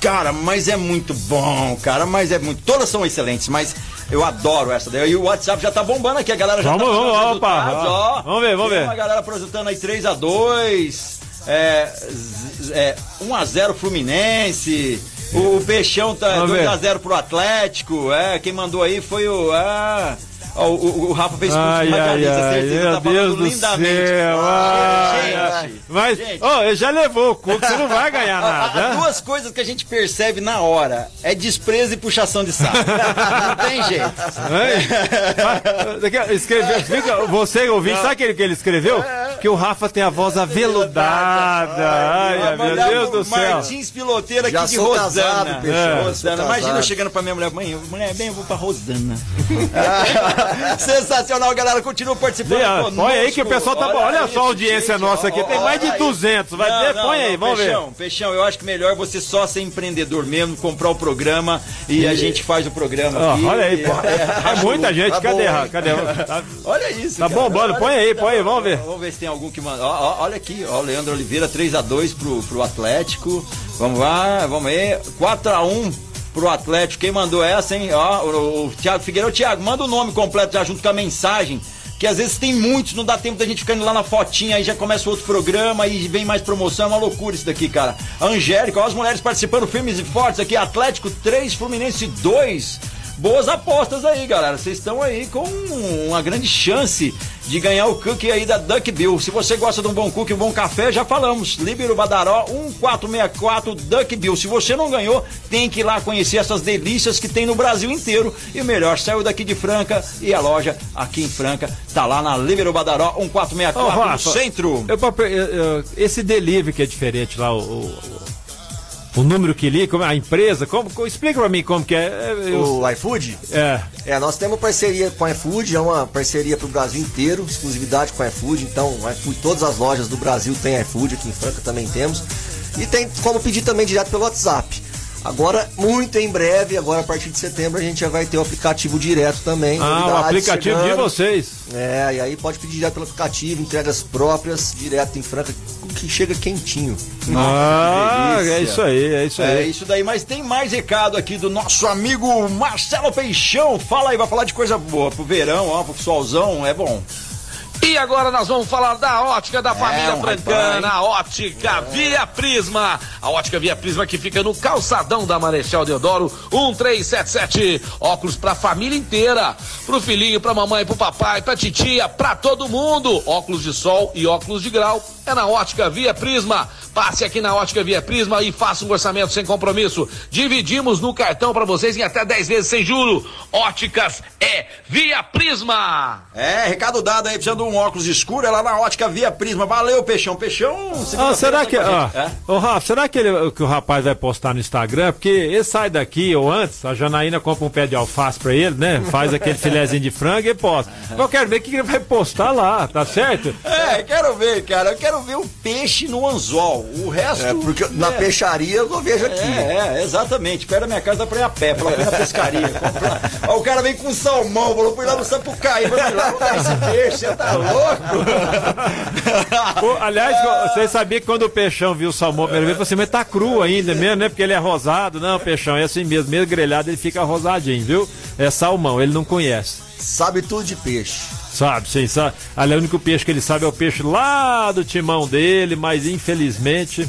Cara, mas é muito bom, cara, mas é muito. Todas são excelentes, mas eu adoro essa daí. E o WhatsApp já tá bombando aqui, a galera já Vamos, tá vamos, opa, ó. Vamos ver, vamos Tem ver. uma galera projetando aí 3x2, é, z- é, 1x0 Fluminense. O, o Peixão tá Vamos ver. 2x0 pro Atlético. É, quem mandou aí foi o. Ah, ó, o, o, Rafa fez curso Ai, de ai, radialista, ai, certeza, meu tá falando Deus do lindamente. céu. Ah, ai, gente, ai. Mas, gente. ó, ele já levou o cuco, você não vai ganhar [LAUGHS] nada. né? duas coisas que a gente percebe na hora: é desprezo e puxação de saco. Não tem jeito. Vai, Escreveu, explica, você ouvinte, sabe aquele que ele escreveu? Que o Rafa tem a voz aveludada. Ai, ai, meu Deus do céu. Martins Piloteiro aqui Já de sou Rosana. casado, É. Rosana. Imagina eu chegando pra minha mulher, mãe, mulher, bem, eu vou pra Rosana. [LAUGHS] [LAUGHS] Sensacional, galera. Continua participando. Conosco. Põe aí que o pessoal tá bom. Olha só a audiência gente, nossa ó, aqui. Tem ó, mais de olha aí. 200. Vai Não, ver, não, põe aí, não, vamos ver. Peixão, Peixão, eu acho que melhor você só ser empreendedor mesmo, comprar o programa e a gente faz o programa aqui. olha aí, pô. É, É muita gente. Tá Cadê? bom? Cadê? Tá, [LAUGHS] Olha isso. tá cara. bombando. Põe aí, põe aí, vamos ver. Vamos ver se tem algum que manda. Olha aqui, ó, o Leandro Oliveira, 3x2 pro, pro Atlético. Vamos lá, vamos aí. 4x1 pro Atlético. Quem mandou essa, hein? Ó, o, o Thiago Figueiredo. Thiago, manda o nome completo já junto com a mensagem. Que às vezes tem muitos, não dá tempo da gente ficar indo lá na fotinha, aí já começa outro programa e vem mais promoção, é uma loucura isso daqui, cara. Angélica, ó, as mulheres participando firmes e fortes aqui, Atlético 3, Fluminense 2. Boas apostas aí, galera. Vocês estão aí com uma grande chance de ganhar o cookie aí da Duck Bill. Se você gosta de um bom cookie, um bom café, já falamos. Líbero Badaró 1464 Duck Bill. Se você não ganhou, tem que ir lá conhecer essas delícias que tem no Brasil inteiro. E o melhor, saiu daqui de Franca e a loja aqui em Franca tá lá na Líbero Badaró Ô, 1464 no Rafa, centro. eu- eu- eu- esse delivery que é diferente lá, o, o, o número que liga, como- a empresa, como, explica pra mim como que é. É, eu- O iFood? é. É, nós temos parceria com a iFood, é uma parceria para o Brasil inteiro, exclusividade com a iFood. Então, iFood, todas as lojas do Brasil têm iFood, aqui em Franca também temos. E tem como pedir também direto pelo WhatsApp. Agora, muito em breve, agora a partir de setembro, a gente já vai ter o aplicativo direto também. Ah, o aplicativo de chegando. vocês. É, e aí pode pedir direto pelo aplicativo, entregas próprias, direto em Franca, que chega quentinho. Ah, delícia. é isso aí, é isso É aí. isso daí, mas tem mais recado aqui do nosso amigo Marcelo Peixão. Fala aí, vai falar de coisa boa pro verão, ó, pro solzão, é bom. E agora nós vamos falar da ótica da família um francana, a ótica Via Prisma. A ótica Via Prisma que fica no calçadão da Marechal Deodoro 1377. Óculos pra família inteira. Pro filhinho, pra mamãe, pro papai, pra titia, pra todo mundo. Óculos de sol e óculos de grau é na ótica Via Prisma. Passe aqui na ótica Via Prisma e faça um orçamento sem compromisso. Dividimos no cartão pra vocês em até 10 vezes sem juro. Óticas é Via Prisma. É, recado dado aí, precisando de um óculos escuro, é lá na ótica Via Prisma. Valeu, Peixão. Peixão, Ah, será que. com a Ó, gente. É? Ô, Rafa, será que, ele- que o rapaz vai postar no Instagram? Porque ele sai daqui ou antes, a Janaína compra um pé de alface pra ele, né? Faz aquele [LAUGHS] filézinho de frango e posta. Eu quero ver o que ele vai postar lá, tá certo? É, quero ver, cara. Eu quero ver o peixe no anzol. O resto. É, porque na é. peixaria eu não vejo aqui. É, é, exatamente. Perto da minha casa dá pra ir a pé, pela na pescaria. [LAUGHS] Compra- Ó, o cara vem com salmão, falou, fui lá no Sapucaí, vai lá comprar esse peixe, você tá louco? [LAUGHS] Pô, aliás, [LAUGHS] vocês sabiam que quando o peixão viu o salmão a primeira vez, ele falou assim, mas tá cru ainda mesmo, né? Porque ele é rosado. Não, peixão, é assim mesmo. Mesmo grelhado, ele fica rosadinho, viu? É salmão, ele não conhece. Sabe tudo de peixe. Sabe, sim, sabe. Ali, o único peixe que ele sabe é o peixe lá do timão dele, mas infelizmente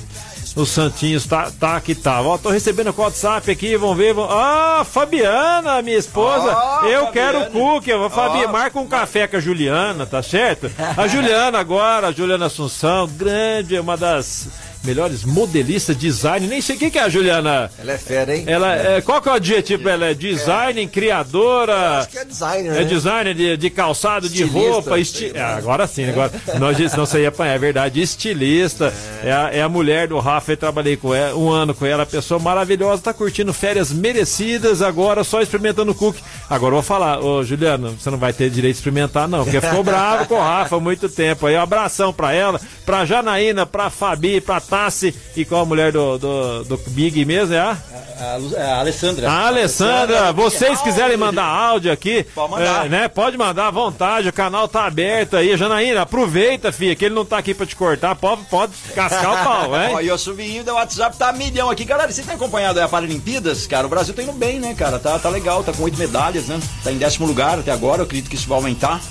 o Santinhos tá, tá que tá. Ó, tô recebendo o WhatsApp aqui, vamos ver. Vamos... Ah, Fabiana, minha esposa. Ó, eu Fabiana. quero cookie. Fabi, Ó. marca um café com a Juliana, tá certo? A Juliana agora, a Juliana Assunção, grande, uma das melhores modelistas, design. Nem sei o que, que é a Juliana. Ela é fera, hein? Ela, é, qual que é o adjetivo? Ela é design, criadora. Acho que é designer, É né? designer de, de calçado, de Estilista, roupa. Esti... Ah, agora sim, agora. Nós não sei apanhar, é verdade. Estilista. É, a, é a mulher do Rafa, eu trabalhei com ela, um ano com ela, pessoa maravilhosa, tá curtindo férias merecidas, agora só experimentando cookie. Agora eu vou falar, ô Juliano, você não vai ter direito de experimentar, não, porque ficou bravo com o Rafa há muito tempo. Aí, um abração pra ela, pra Janaína, pra Fabi, pra Tassi e qual a mulher do, do, do Big mesmo, é a? A, Lu- a Alessandra. A Alessandra, vocês quiserem mandar áudio aqui, Pode mandar. é, né? Pode mandar à vontade, o canal tá aberto aí. Janaína, aproveita, filha, que ele não tá aqui pra te cortar, pode, pode cascar o pau, [LAUGHS] Ó, hein? e o subinho do WhatsApp tá milhão aqui. Galera, você tem acompanhado aí a Paralimpíadas? Cara, o Brasil tá indo bem, né, cara? Tá, tá legal, tá com oito medalhas, né? Tá em décimo lugar até agora. Eu acredito que isso vai aumentar.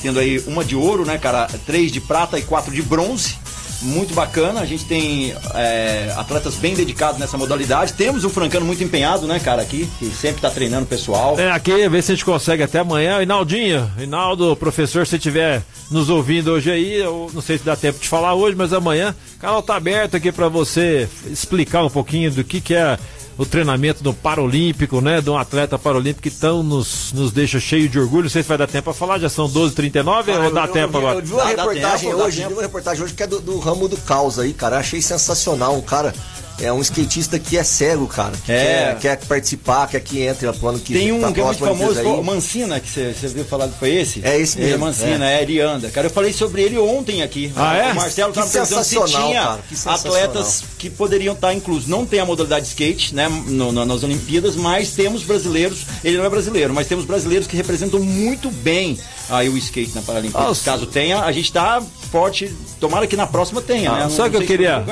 Tendo aí uma de ouro, né, cara? Três de prata e quatro de bronze. Muito bacana. A gente tem é, atletas bem dedicados nessa modalidade. Temos um francano muito empenhado, né, cara, aqui, que sempre tá treinando o pessoal. É, aqui, ver se a gente consegue até amanhã. Inaldinho, Inaldo, professor, se estiver nos ouvindo hoje aí, eu não sei se dá tempo de falar hoje, mas amanhã o canal tá aberto aqui pra você explicar um pouquinho do que, que é o treinamento do Paralímpico, né? De um atleta paralímpico que tão nos, nos deixa cheio de orgulho. Não sei se vai dar tempo pra falar, já são 12h39 Ah, ou eu- dá eu tempo vi- agora? Eu vi uma reportagem tempo, hoje, vi uma reportagem hoje que é do, do ramo do caos aí, cara. Achei sensacional. Um cara, é um skatista que é cego, cara. Que É. quer, quer participar, quer que entre no ano que Tem um pra que é muito famoso, o Mancina, que você viu falar, foi esse? É esse Ele mesmo, Mancina, é. ele anda. Cara, eu falei sobre ele ontem aqui. Ah, é? O Marcelo Que tava perguntando se tinha cara, que atletas que poderiam estar inclusos. Não tem a modalidade skate, né, no- no- nas Olimpíadas, mas temos brasileiros, ele não é brasileiro, mas temos brasileiros que representam muito bem aí o skate na Paralimpíada. Nossa. Caso tenha, a gente tá forte, tomara que na próxima tenha, Ah, né? Não- sabe o não que eu foi queria?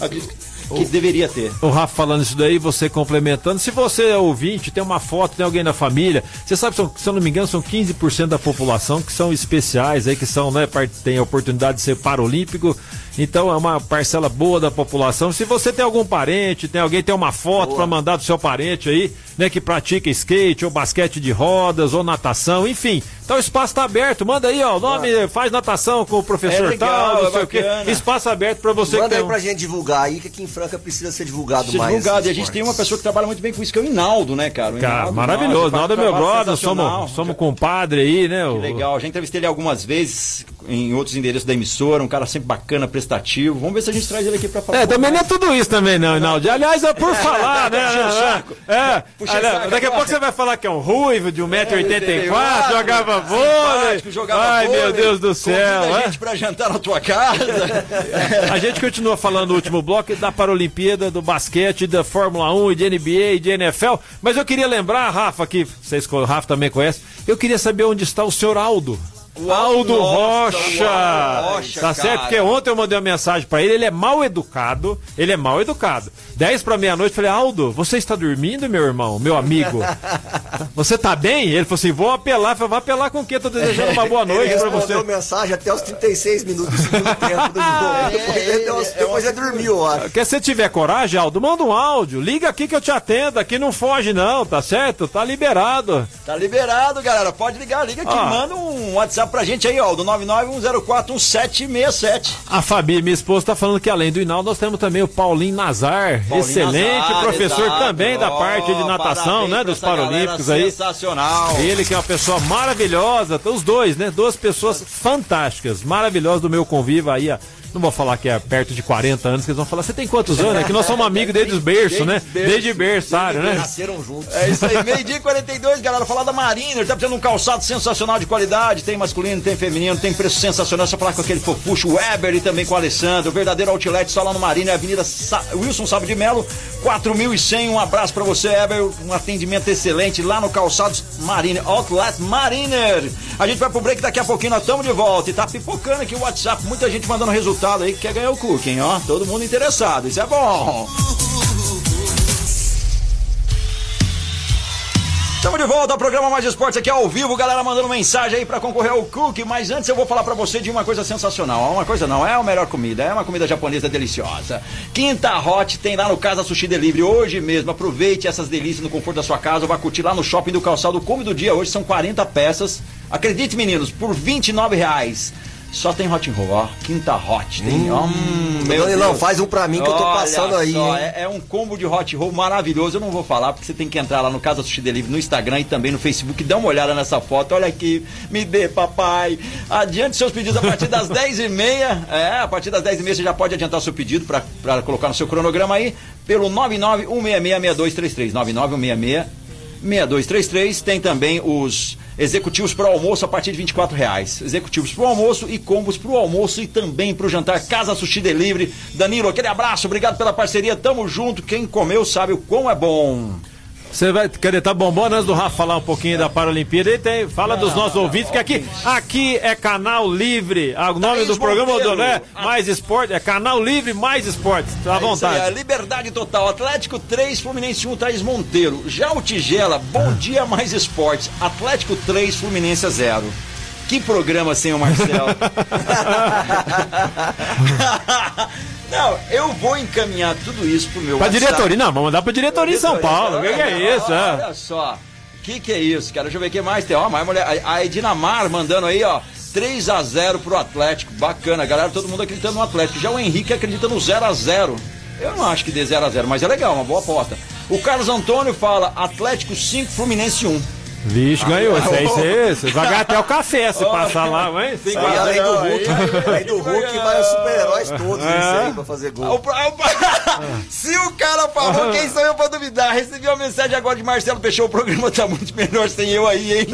acredito que deveria ter. O Rafa falando isso daí, você complementando. Se você é ouvinte, tem uma foto, tem alguém da família, você sabe, são, se eu não me engano, são 15% da população que são especiais, aí que são, né, tem a oportunidade de ser paralímpico. Então é uma parcela boa da população. Se você tem algum parente, tem alguém tem uma foto para mandar do seu parente aí, né, que pratica skate ou basquete de rodas ou natação, enfim. Então o espaço está aberto. Manda aí, ó, o nome, faz natação com o professor É legal, tal, não é sei o quê. Espaço aberto para você Manda que aí um- pra gente divulgar aí, que aqui em Franca precisa ser divulgado Ser mais. divulgado. E a gente tem uma pessoa que trabalha muito bem com isso, que é o Inaldo, né, cara? O Cara, Inaldo, maravilhoso. faz Naldo é meu brother, somos, somos compadre aí, né? o- Que legal, já entrevistei ele algumas vezes em outros endereços da emissora, um cara sempre bacana, prestativo. Vamos ver se a gente traz ele aqui pra falar. É, também não é tudo isso também, não, Inaldo. Aliás, é por [LAUGHS] falar, né? É, Puxa o olha, saco daqui a pouco você vai falar que é um ruivo de 1,84m, É, jogava vôlei. jogava Ai, vôlei, meu Deus do céu. A é? gente pra jantar na tua casa. [LAUGHS] A gente continua falando no último bloco da Paralimpíada, do basquete, da Fórmula 1 e de NBA e de NFL. Mas eu queria lembrar, Rafa, que vocês, o Rafa também conhece, eu queria saber onde está o senhor Aldo. O Aldo Nossa, Rocha. o Aldo Rocha, tá certo? cara. Porque ontem eu mandei uma mensagem pra ele, ele é mal educado. Ele é mal educado. 10 pra meia-noite, falei, Aldo, você está dormindo, meu irmão, meu amigo? [LAUGHS] Você tá bem? Ele falou assim: vou apelar. Eu falei, vai apelar com o quê? Tô desejando uma boa noite ele pra você. respondeu mensagem até os 36 minutos do segundo tempo do jogo. Depois, ele, depois ele dormiu, eu acho. Quer se você tiver coragem, Aldo, manda um áudio. Liga aqui que eu te atendo. Aqui não foge, não, tá certo? Tá liberado. Tá liberado, galera. Pode ligar, liga aqui. Ah. Manda um WhatsApp pra gente aí, ó, do 991041767. A Fabi, minha esposa, tá falando que além do Hinaldo, nós temos também o Paulinho Nazar. Paulinho excelente Nazar, professor exato. também da parte de natação, né? Dos Paralímpicos aí. Sensacional. Ele que é uma pessoa maravilhosa, os dois, né? Duas pessoas fantásticas, maravilhosas do meu convívio aí, ó. Não vou falar que é perto de 40 anos, que eles vão falar, você tem quantos anos? É que nós somos [LAUGHS] amigos desde os berços, né? Desde berçário, né? Nasceram juntos. É isso aí, meio-dia e 42, galera. Falar da Mariner, tá precisando um calçado sensacional de qualidade. Tem masculino, tem feminino, tem preço sensacional. É Só falar com aquele fofuxo Weber e também com o Alessandro. O verdadeiro outlet só lá no Mariner, Avenida Sa Wilson Sábio de Melo, 4100. Um abraço pra você, Weber. Um atendimento excelente lá no Calçados Mariner, Outlet Mariner. A gente vai pro break daqui a pouquinho, nós estamos de volta. E tá pipocando aqui o WhatsApp, muita gente mandando resultado aí que quer ganhar o cooking, ó. Todo mundo interessado, isso é bom. Estamos de volta ao programa Mais Esportes aqui ao vivo, galera mandando mensagem aí pra concorrer ao cookie, mas antes eu vou falar pra você de uma coisa sensacional. Uma coisa não, é a melhor comida, é uma comida japonesa deliciosa. Quinta Hot tem lá no Casa Sushi Delivery hoje mesmo. Aproveite essas delícias no conforto da sua casa, ou vai curtir lá no Shopping do Calçado. O come do dia hoje são 40 peças. Acredite, meninos, por 29 reais. Só tem hot and roll, ó. Quinta hot. Tem, hum, Danilão, faz um pra mim que eu tô Olha passando aí, só, hein? É, é um combo de hot roll maravilhoso. Eu não vou falar porque você tem que entrar lá no Casa Sushi Delivery no Instagram e também no Facebook. Dá uma olhada nessa foto. Olha aqui, me dê, papai. Adiante seus pedidos a partir das [LAUGHS] 10h30. É, a partir das 10h30 você já pode adiantar seu pedido pra, pra colocar no seu cronograma aí pelo 991666233. 991666233. Tem também os executivos para o almoço a partir de 24 reais. Executivos para o almoço e combos para o almoço e também para o jantar. Casa Sushi Delivery. Danilo, aquele abraço, obrigado pela parceria. Tamo junto. Quem comeu sabe o quão é bom. Você vai querer tá bombando antes do Rafa falar um pouquinho da Paralimpíada e tem, fala dos nossos ouvintes, que aqui, aqui é canal livre. Ah, O nome Thaís do programa Monteiro. do né? Mais Esporte, é canal livre mais esportes. Tá à É aí, vontade. é liberdade total. Atlético 3, Fluminense 1, Thaís Monteiro. Já o Tigela, bom dia mais esportes. Atlético 3, Fluminense 0. Que programa sem o Marcelo. [LAUGHS] Não, eu vou encaminhar tudo isso pro meu Pra WhatsApp. diretoria, não, vamos mandar pra diretoria em São Paulo. O que, que é isso? é? Olha só. O que, que é isso, cara? Deixa eu ver o que mais tem. Ó, mais mulher. A, a Edinamar mandando aí, ó. 3 a 0 pro Atlético. Bacana, galera. Todo mundo acreditando no Atlético. Já o Henrique acredita no 0 a 0 Eu não acho que dê 0 a 0 mas é legal, uma boa aposta. O Carlos Antônio fala Atlético 5, Fluminense 1. Vixe, ganhou. Isso aí, isso aí, você vai ganhar até o café se passar lá, vai. Isso aí, [LAUGHS] além do Hulk, além do Hulk, vai os super-heróis todos É. isso aí pra fazer gol. [LAUGHS] Se o cara falou, quem sou eu pra duvidar? Recebi uma mensagem agora de Marcelo Peixoto, o programa tá muito melhor sem eu aí, hein?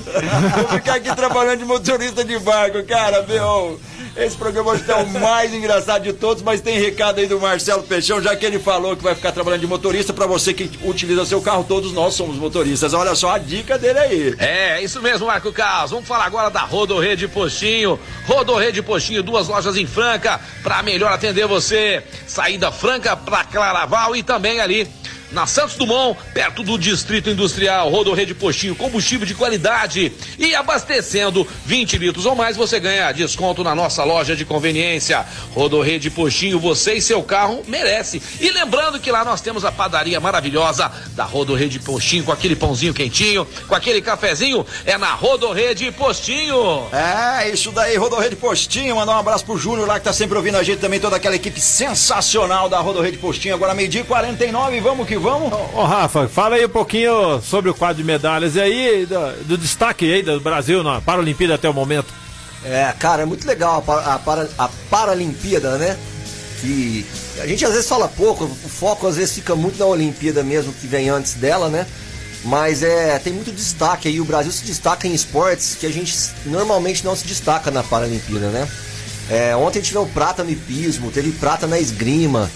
Vou ficar aqui trabalhando de motorista de barco, cara, meu. Esse programa hoje tá o mais engraçado de todos, mas tem recado aí do Marcelo Peixão, já que ele falou que vai ficar trabalhando de motorista, pra você que utiliza seu carro, todos nós somos motoristas. Olha só a dica dele aí. É, isso mesmo, Marco Carlos. Vamos falar agora da Rodorrede Postinho. Rodorrede Postinho, duas lojas em Franca para melhor atender você. Saída Franca para Claraval e também ali na Santos Dumont, perto do Distrito Industrial. Rodorrede Postinho, combustível de qualidade. E abastecendo 20 litros ou mais, você ganha desconto na nossa loja de conveniência. Rodorrede Postinho, você e seu carro merece. E lembrando que lá nós temos a padaria maravilhosa da Rodorrede Postinho, com aquele pãozinho quentinho, com aquele cafezinho, é na Rodorrede Postinho. É, isso daí, Rodorrede Postinho. Mandar um abraço pro Júnior lá que tá sempre ouvindo a gente também, toda aquela equipe sensacional da Rodorrede Postinho. Agora meio-dia e 49, vamos que vamos. Ô, Rafa, fala aí um pouquinho sobre o quadro de medalhas e aí, do, do destaque aí do Brasil na Paralimpíada até o momento. É, cara, é muito legal a, para, a Paralimpíada, né? Que a gente às vezes fala pouco, o foco às vezes fica muito na Olimpíada mesmo, que vem antes dela, né? Mas é, tem muito destaque aí. O Brasil se destaca em esportes que a gente normalmente não se destaca na Paralimpíada, né? É, ontem tivemos prata no hipismo, teve prata na esgrima.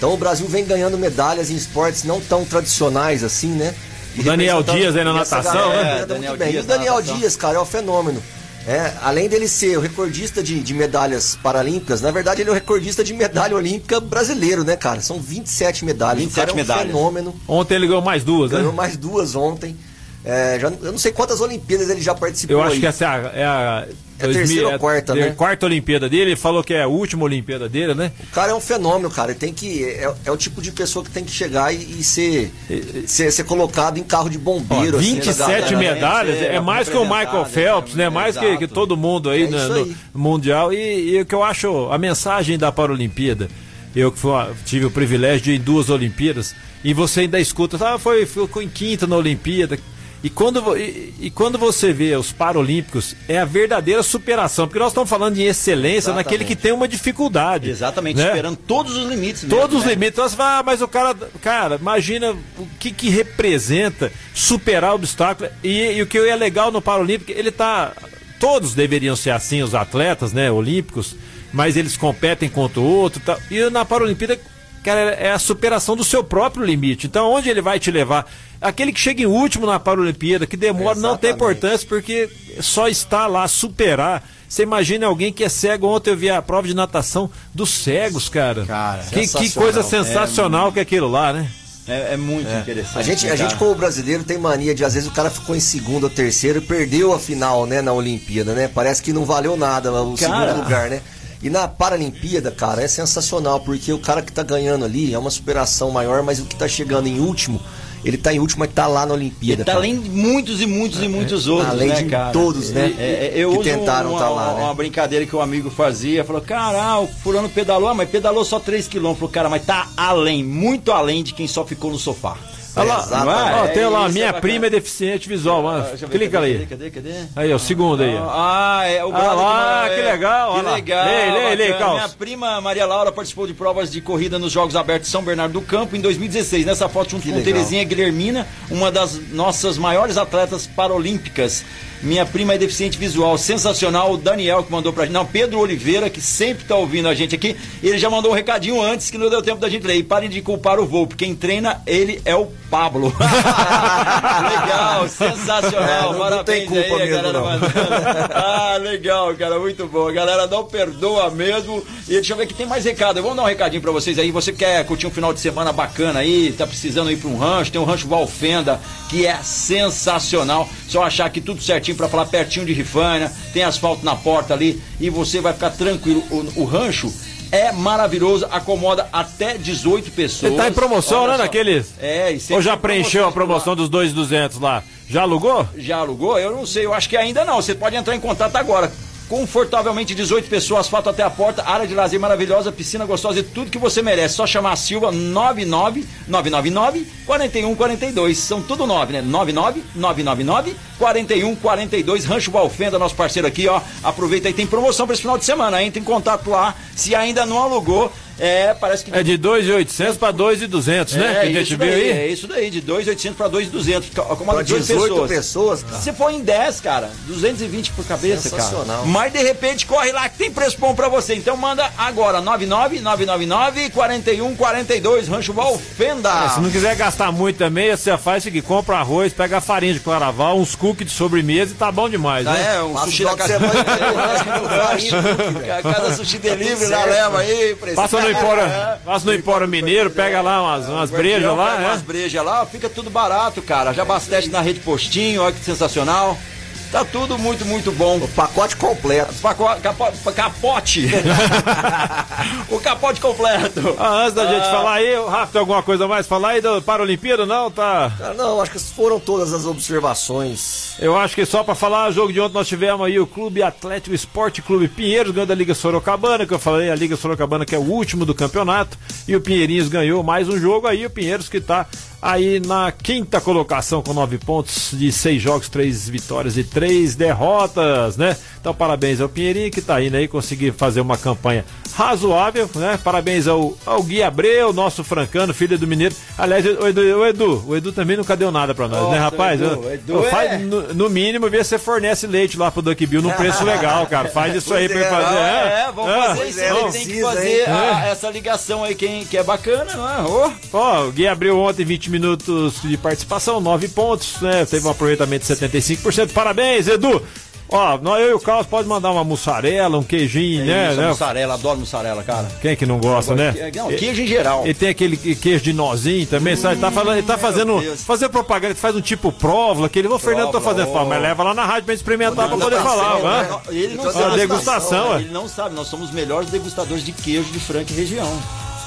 Então o Brasil vem ganhando medalhas em esportes não tão tradicionais assim, né? O Daniel Dias aí na e natação, galera né? representa Daniel muito bem. Dias E o Daniel. Dias, cara, é um fenômeno. É, além dele ser o recordista de, de medalhas paralímpicas, na verdade ele é o recordista de medalha olímpica brasileiro, né, cara? São 27 medalhas. 27 o cara é um medalhas. fenômeno. Ontem ele ganhou mais duas, Ganhou né? mais duas ontem. É, já, eu não sei quantas Olimpíadas ele já participou. Eu acho aí. que essa é a, é a É a terceira ou quarta, é né? quarta Olimpíada dele. Ele falou que é a última Olimpíada dele, né? O cara é um fenômeno, cara. Ele tem que. É, é o tipo de pessoa que tem que chegar e, e ser, ser, ser colocado em carro de Ó, bombeiro. assim, 27 né, medalhas, é, é, mais que o Michael representar, Phelps, né? né? Mais que, que todo mundo aí, É né, no aí. Mundial. E, e o que eu acho, a mensagem da Paralimpíada, eu que tive o privilégio de ir em duas Olimpíadas, e você ainda escuta, ah, foi, ficou em quinta na Olimpíada. E quando, e, e quando você vê os Paralímpicos, é a verdadeira superação, porque nós estamos falando de excelência Exatamente. naquele que tem uma dificuldade. Exatamente, né? superando todos os limites. mesmo, Todos os né? limites. Então Você fala, ah, mas o cara, cara, imagina o que, que representa superar o obstáculo. E, e o que é legal no Paralímpico, ele tá. Todos deveriam ser assim, os atletas, né, olímpicos, mas eles competem contra o outro. e tal. E na Paralimpíada, cara, é a superação do seu próprio limite. Então, onde ele vai te levar? Aquele que chega em último na Paralimpíada, que demora, não tem Exatamente. importância, porque só está lá superar. Você imagina alguém que é cego. Ontem eu vi a prova de natação dos cegos, cara. Cara, que, que sensacional. coisa sensacional que é aquilo lá, né? É, é muito interessante. A gente, né, a gente, como brasileiro, tem mania de, às vezes, o cara ficou em segundo ou terceiro e perdeu a final, né, na Olimpíada, né? Parece que não valeu nada o Cara. segundo lugar, né? E na Paralimpíada, cara, é sensacional, porque o cara que tá ganhando ali é uma superação maior, mas o que tá chegando em último, ele tá em último, mas tá lá na Olimpíada. Ele tá cara. além de muitos e muitos e muitos outros, Além né, de cara? todos, né, É, é, eu que uso tentaram uma, tá lá, né? uma brincadeira que o amigo fazia, falou, cara, o fulano pedalou, ah, mas pedalou só 3 quilômetros. Falou, cara, mas tá além, muito além de quem só ficou no sofá. Olha lá, Exatamente. ó, tem É, lá, isso minha é prima é deficiente visual, mano. Ver, Clica cadê, ali. Cadê, cadê? cadê? Aí, ó, o segundo aí. ó. Ah, é o Ah lá, que é, legal, Que legal. Lê, bacana. Caos. Minha prima Maria Laura participou de provas de corrida nos Jogos Abertos de São Bernardo do Campo em 2016. Nessa foto junto Que com legal. Terezinha Guilhermina, uma das nossas maiores atletas paralímpicas. Minha prima é deficiente visual, sensacional. O Daniel que mandou pra gente. Não, Pedro Oliveira, que sempre tá ouvindo a gente aqui. Ele já mandou um recadinho antes que não deu tempo da gente ler. E parem de culpar o voo, porque quem treina ele é o Pablo. [LAUGHS] legal, sensacional. É, não- não Parabéns tem culpa aí, a mesmo, galera não. Ah, legal, cara, muito bom. A galera não perdoa mesmo. E deixa eu ver que tem mais recado. Vamos dar um recadinho pra vocês aí. Você quer curtir um final de semana bacana aí, tá precisando ir pra um rancho, tem um rancho Valfenda, que é sensacional. Só achar aqui tudo certinho pra falar pertinho de Rifânia, tem asfalto na porta ali e você vai ficar tranquilo. O, o rancho é maravilhoso, acomoda até 18 pessoas. Ele tá em promoção, Olha né, só. naqueles? É, sempre Ou já preencheu a promoções por lá. promoção dos 2,200 lá? Já alugou? Já alugou? Eu não sei, eu acho que ainda não. Você pode entrar em contato agora. Confortavelmente 18 pessoas, asfalto até a porta, área de lazer maravilhosa, piscina gostosa e tudo que você merece. Só chamar a Silva 99 999 4142. São tudo 9, né? 99 999 4142. Rancho Valfenda, nosso parceiro aqui, ó. Aproveita aí, tem promoção para esse final de semana. Entra em contato lá. Se ainda não alugou, é, parece que É de 2,800 para 2,200, né? é, que a gente isso viu daí, aí. É isso daí, de 2,800 para 2,200. Acomoda Pra 18 18 pessoas. pessoas, cara. Se for em 10, cara, 220 por cabeça, Sensacional. cara. Mas de repente corre lá que tem preço bom pra você. Então manda agora, 99999 4142, Rancho Valfenda. É, se não quiser gastar muito também, você faz o seguinte, compra arroz, pega a farinha de claraval, uns cookies de sobremesa e tá bom demais, Ah, né? é, um Passa sushi da casa. semana [LAUGHS] farinha, A casa Sushi Delivery Tudo lá leva aí. precisa- Passa no É. Empora, passa no Empora Mineiro, pega lá umas, umas brejas lá, pega Umas né? brejas lá, fica tudo barato, cara. Já abastece na rede postinho, olha que sensacional. Tá tudo muito, muito bom. O pacote completo. Paco- capo- capote. [LAUGHS] o capote completo. Ah, antes da gente Ah. falar aí, o Rafa, tem alguma coisa mais pra falar aí do Paralimpíada? Não, tá. Cara, não, acho que foram todas as observações. Eu acho que só pra falar, o jogo de ontem nós tivemos aí o Clube Atlético Esporte Clube Pinheiros ganhando a Liga Sorocabana, que eu falei, a Liga Sorocabana que é o último do campeonato, e o Pinheirinhos ganhou mais um jogo aí, o Pinheiros que tá aí na quinta colocação com nove pontos de seis jogos, três vitórias e três derrotas, né? Então parabéns ao Pinheirinho que tá indo aí conseguir fazer uma campanha razoável, né? Parabéns ao, ao Gui Abreu, nosso francano, filho do Mineiro. Aliás, o Edu, o Edu, o Edu também nunca deu nada pra nós, né, Nossa, rapaz? Edu, Eu- Edu eu é- faz, no, no mínimo, vê se você fornece leite lá pro Duck Bill num preço legal, cara. [LAUGHS] Faz isso aí pra ele é, fazer. É, é, vamos Ah, fazer isso. é, Ele tem que fazer hein? a- essa ligação aí, quem, que é bacana, não é? Ô, Ó, o Gui abriu ontem 20 minutos de participação, 9 pontos, né? Teve um aproveitamento de 75%. Parabéns, Edu! Ó, nós, eu e o Carlos pode mandar uma mussarela, um queijinho, né? Isso, né? mussarela, adoro mussarela, cara. Quem é que não gosta, né? Não, queijo em geral. E tem aquele queijo de nozinho também, sabe? Ele tá, falando, ele tá fazendo. Deus. Fazer propaganda, ele faz um tipo próvola, que ele, ô Fernando, tô Próvola, fazendo fala, mas leva lá na rádio pra experimentar pra poder falar, né? Ele não sabe. degustação, é. Ele não sabe, nós somos os melhores degustadores de queijo de Franca e região.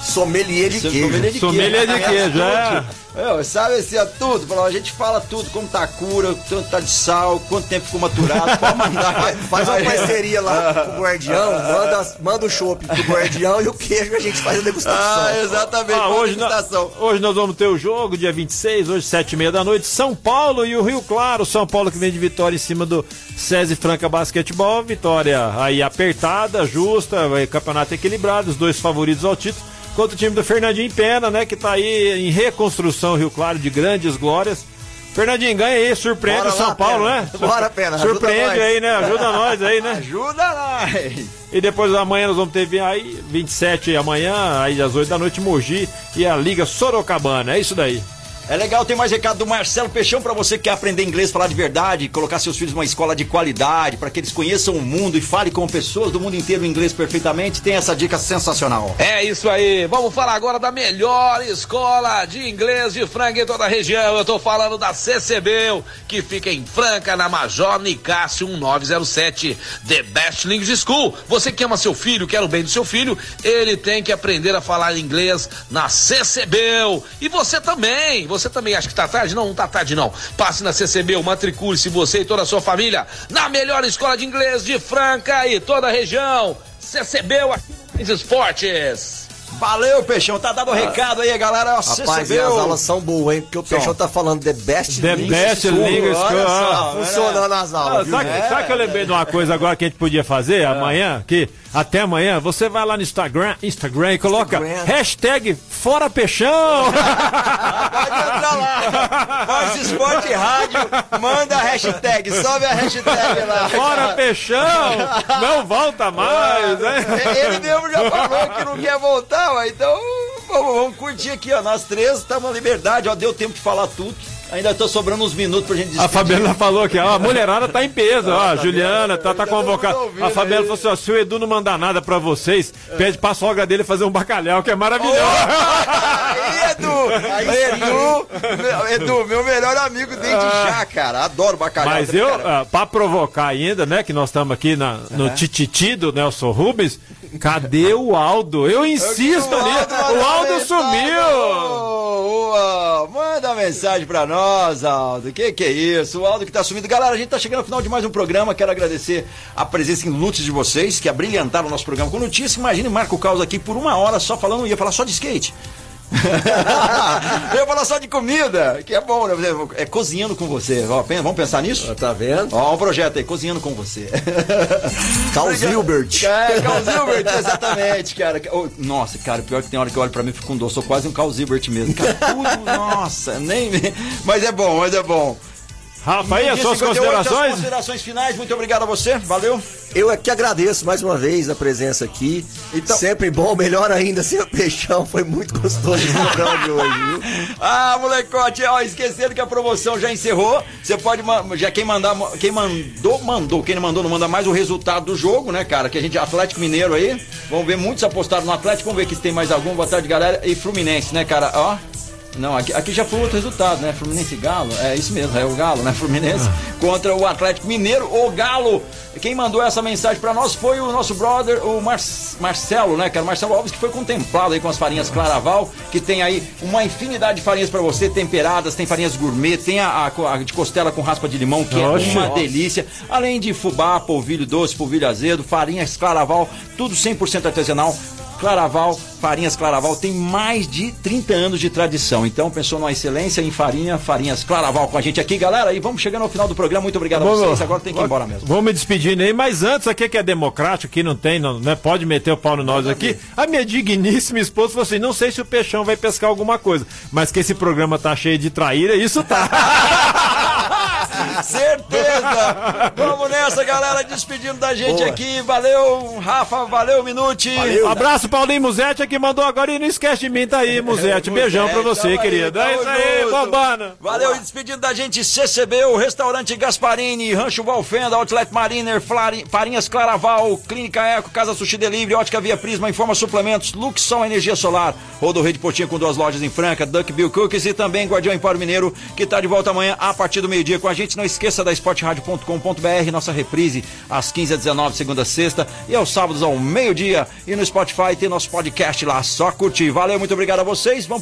Sommelier de queijo. Sommelier de Sommelier de queijo, é. É, sabe assim, é tudo. A gente fala tudo, como tá a cura, quanto tá de sal, quanto tempo ficou maturado, pode mandar. Faz, uma parceria lá com o guardião, manda, manda o chopp pro guardião e o queijo a gente faz a degustação. Ah, exatamente. Ah, hoje, degustação. hoje nós vamos ter o jogo, dia 26, hoje, 7 e meia da noite, São Paulo e o Rio Claro. São Paulo que vem de vitória em cima do SESI Franca Basquetebol. Vitória aí apertada, justa, vai- campeonato equilibrado, os dois favoritos ao título. Contra o time do Fernandinho Pena, né? Que tá aí em reconstrução, Rio Claro, de grandes glórias. Fernandinho, ganha aí, surpreende Bora o São lá, Paulo, Pena. né? Bora, Pena, Surpreende aí, né? Ajuda nós aí, né? Ajuda nós. E depois amanhã nós vamos ter aí 27 amanhã, aí às 8 da noite, Mogi e a Liga Sorocabana. É isso daí. É legal, tem mais recado do Marcelo Peixão pra você que quer aprender inglês, falar de verdade, colocar seus filhos numa escola de qualidade, para que eles conheçam o mundo e falem com pessoas do mundo inteiro inglês perfeitamente. Tem essa dica sensacional. É isso aí. Vamos falar agora da melhor escola de inglês de Franca em toda a região. Eu tô falando da CCB, que fica em Franca, na Major Nicásio 1907, The Best English School. Você que ama seu filho, quer o bem do seu filho, ele tem que aprender a falar inglês na CCB. E você também. Você também acha que tá tarde? Não, não tá tarde não. Passe na CCB, matricule-se você e toda a sua família na melhor escola de inglês de Franca e toda a região. CCB aqui no Esportes. Valeu, Peixão. Tá dado o recado aí, galera. Rapaz, CCB. e as aulas são boas, hein? Porque o Peixão tá falando the best The English best school. English Olha school, só, ah, Funcionando as Ah, aulas, viu? sabe, sabe que eu lembrei de uma coisa agora que a gente podia fazer amanhã? Que até amanhã você vai lá no Instagram, Instagram e coloca Instagram. hashtag Fora Peixão. [LAUGHS] Pode entrar lá. Faz Esporte Rádio. Manda a hashtag. Sobe a hashtag lá. Fora Peixão. Não volta mais, né? Ele mesmo já falou que não quer voltar, então vamos, vamos curtir aqui, ó. Nós três estamos na liberdade, ó. Deu tempo de falar tudo. Ainda tô sobrando uns minutos pra gente A despedir. Fabiana falou que ó, a mulherada tá em peso, ó, a Juliana tá, tá estamos convocada. A Fabiana falou assim: ó, se o Edu não mandar nada pra vocês, pede pra sogra dele fazer um bacalhau, que é maravilhoso. [LAUGHS] Edu! Edu, meu, Edu, meu melhor amigo desde já, cara. Adoro bacalhau. Mas eu, cara. ah, pra provocar ainda, né, que nós estamos aqui na, no tititi do Nelson Rubens, cadê o Aldo? Eu insisto O ali, Aldo mandou o Aldo sumiu! Manda mensagem pra nós, Aldo. Que que é isso? O Aldo que tá sumindo. Galera, a gente tá chegando ao final de mais um programa. Quero agradecer a presença inútil de vocês, que abrilhantaram o nosso programa com notícias. Imagine Marco Caos aqui por uma hora só falando, ia falar só de skate. [LAUGHS] Eu ia falar só de comida, que é bom, né? É cozinhando com você. Ó, vamos pensar nisso? Tá vendo? Ó, um projeto aí, cozinhando com você. [LAUGHS] Carl Zilbert. É, Carl Zilbert, exatamente, cara. Nossa, cara, pior que tem hora que eu olho pra mim e fico com dor. Sou quase um Carl Zilbert mesmo. Cara, tudo, [LAUGHS] nossa, nem. Mas é bom, mas é bom. Rafa, aí as suas 58, As considerações? considerações finais, muito obrigado a você, valeu. Eu é que agradeço mais uma vez a presença aqui. Então- Sempre bom, melhor ainda, seu peixão. Foi muito gostoso esse programa de hoje, viu? [LAUGHS] Ah, molecote, ó, esquecendo que a promoção já encerrou. Você pode, já quem mandar, quem mandou, mandou. Quem não mandou, não manda mais o resultado do jogo, né, cara? Que a gente, Atlético Mineiro aí. Vamos ver, muitos apostaram no Atlético. Vamos ver aqui se tem mais algum. Boa tarde, galera. E Fluminense, né, cara? Ó. Não, aqui, aqui já foi outro resultado, né? Fluminense e Galo. É isso mesmo, é o Galo, né? Fluminense contra o Atlético Mineiro. O Galo. Quem mandou essa mensagem pra nós foi o nosso brother, o Mar Marcelo, né, cara? Marcelo Alves, que foi contemplado aí com as farinhas Claraval, que tem aí uma infinidade de farinhas pra você, temperadas, tem farinhas gourmet, tem a, a- a de costela com raspa de limão, que Oxe. é uma delícia. Além de fubá, polvilho doce, polvilho azedo, farinhas Claraval, tudo 100% artesanal. Claraval, Farinhas Claraval tem mais de 30 anos de tradição. Então, pensou numa excelência em farinha, Farinhas Claraval com a gente aqui, galera. E vamos chegando ao final do programa. Muito obrigado a vocês. Agora tem que ir embora mesmo. Vamos me despedindo aí, mas antes, aqui que é democrático, que não tem, não, né? Pode meter o pau no nós aqui. A minha digníssima esposa falou assim: não sei se o peixão vai pescar alguma coisa, mas que esse programa tá cheio de traíra, isso tá. [LAUGHS] [LAUGHS] Certeza! Vamos nessa, galera, despedindo da gente Boa. aqui. Valeu, Rafa, valeu, Minuti. Valeu. Abraço, Paulinho Muzete, que mandou agora e não esquece de mim, tá aí, Muzete. Beijão pra você, Tamo aí, querido. É isso aí, bombana. Valeu, e despedindo da gente, CCB, o Restaurante Gasparini, Rancho Valfenda, Outlet Mariner, Farinhas Claraval, Clínica Eco, Casa Sushi Delivery, Ótica Via Prisma, Informa Suplementos, Luxol Energia Solar, Rodo Rede Potinha com duas lojas em Franca, Duck Bill Cookies e também Guardião Empório Mineiro, que tá de volta amanhã a partir do meio-dia com a gente. Não esqueça da esportradio.com.br, nossa reprise às 15 às 19 segunda a sexta e aos sábados ao meio-dia. E no Spotify tem nosso podcast lá, só curtir. Valeu, muito obrigado a vocês. Vamos pro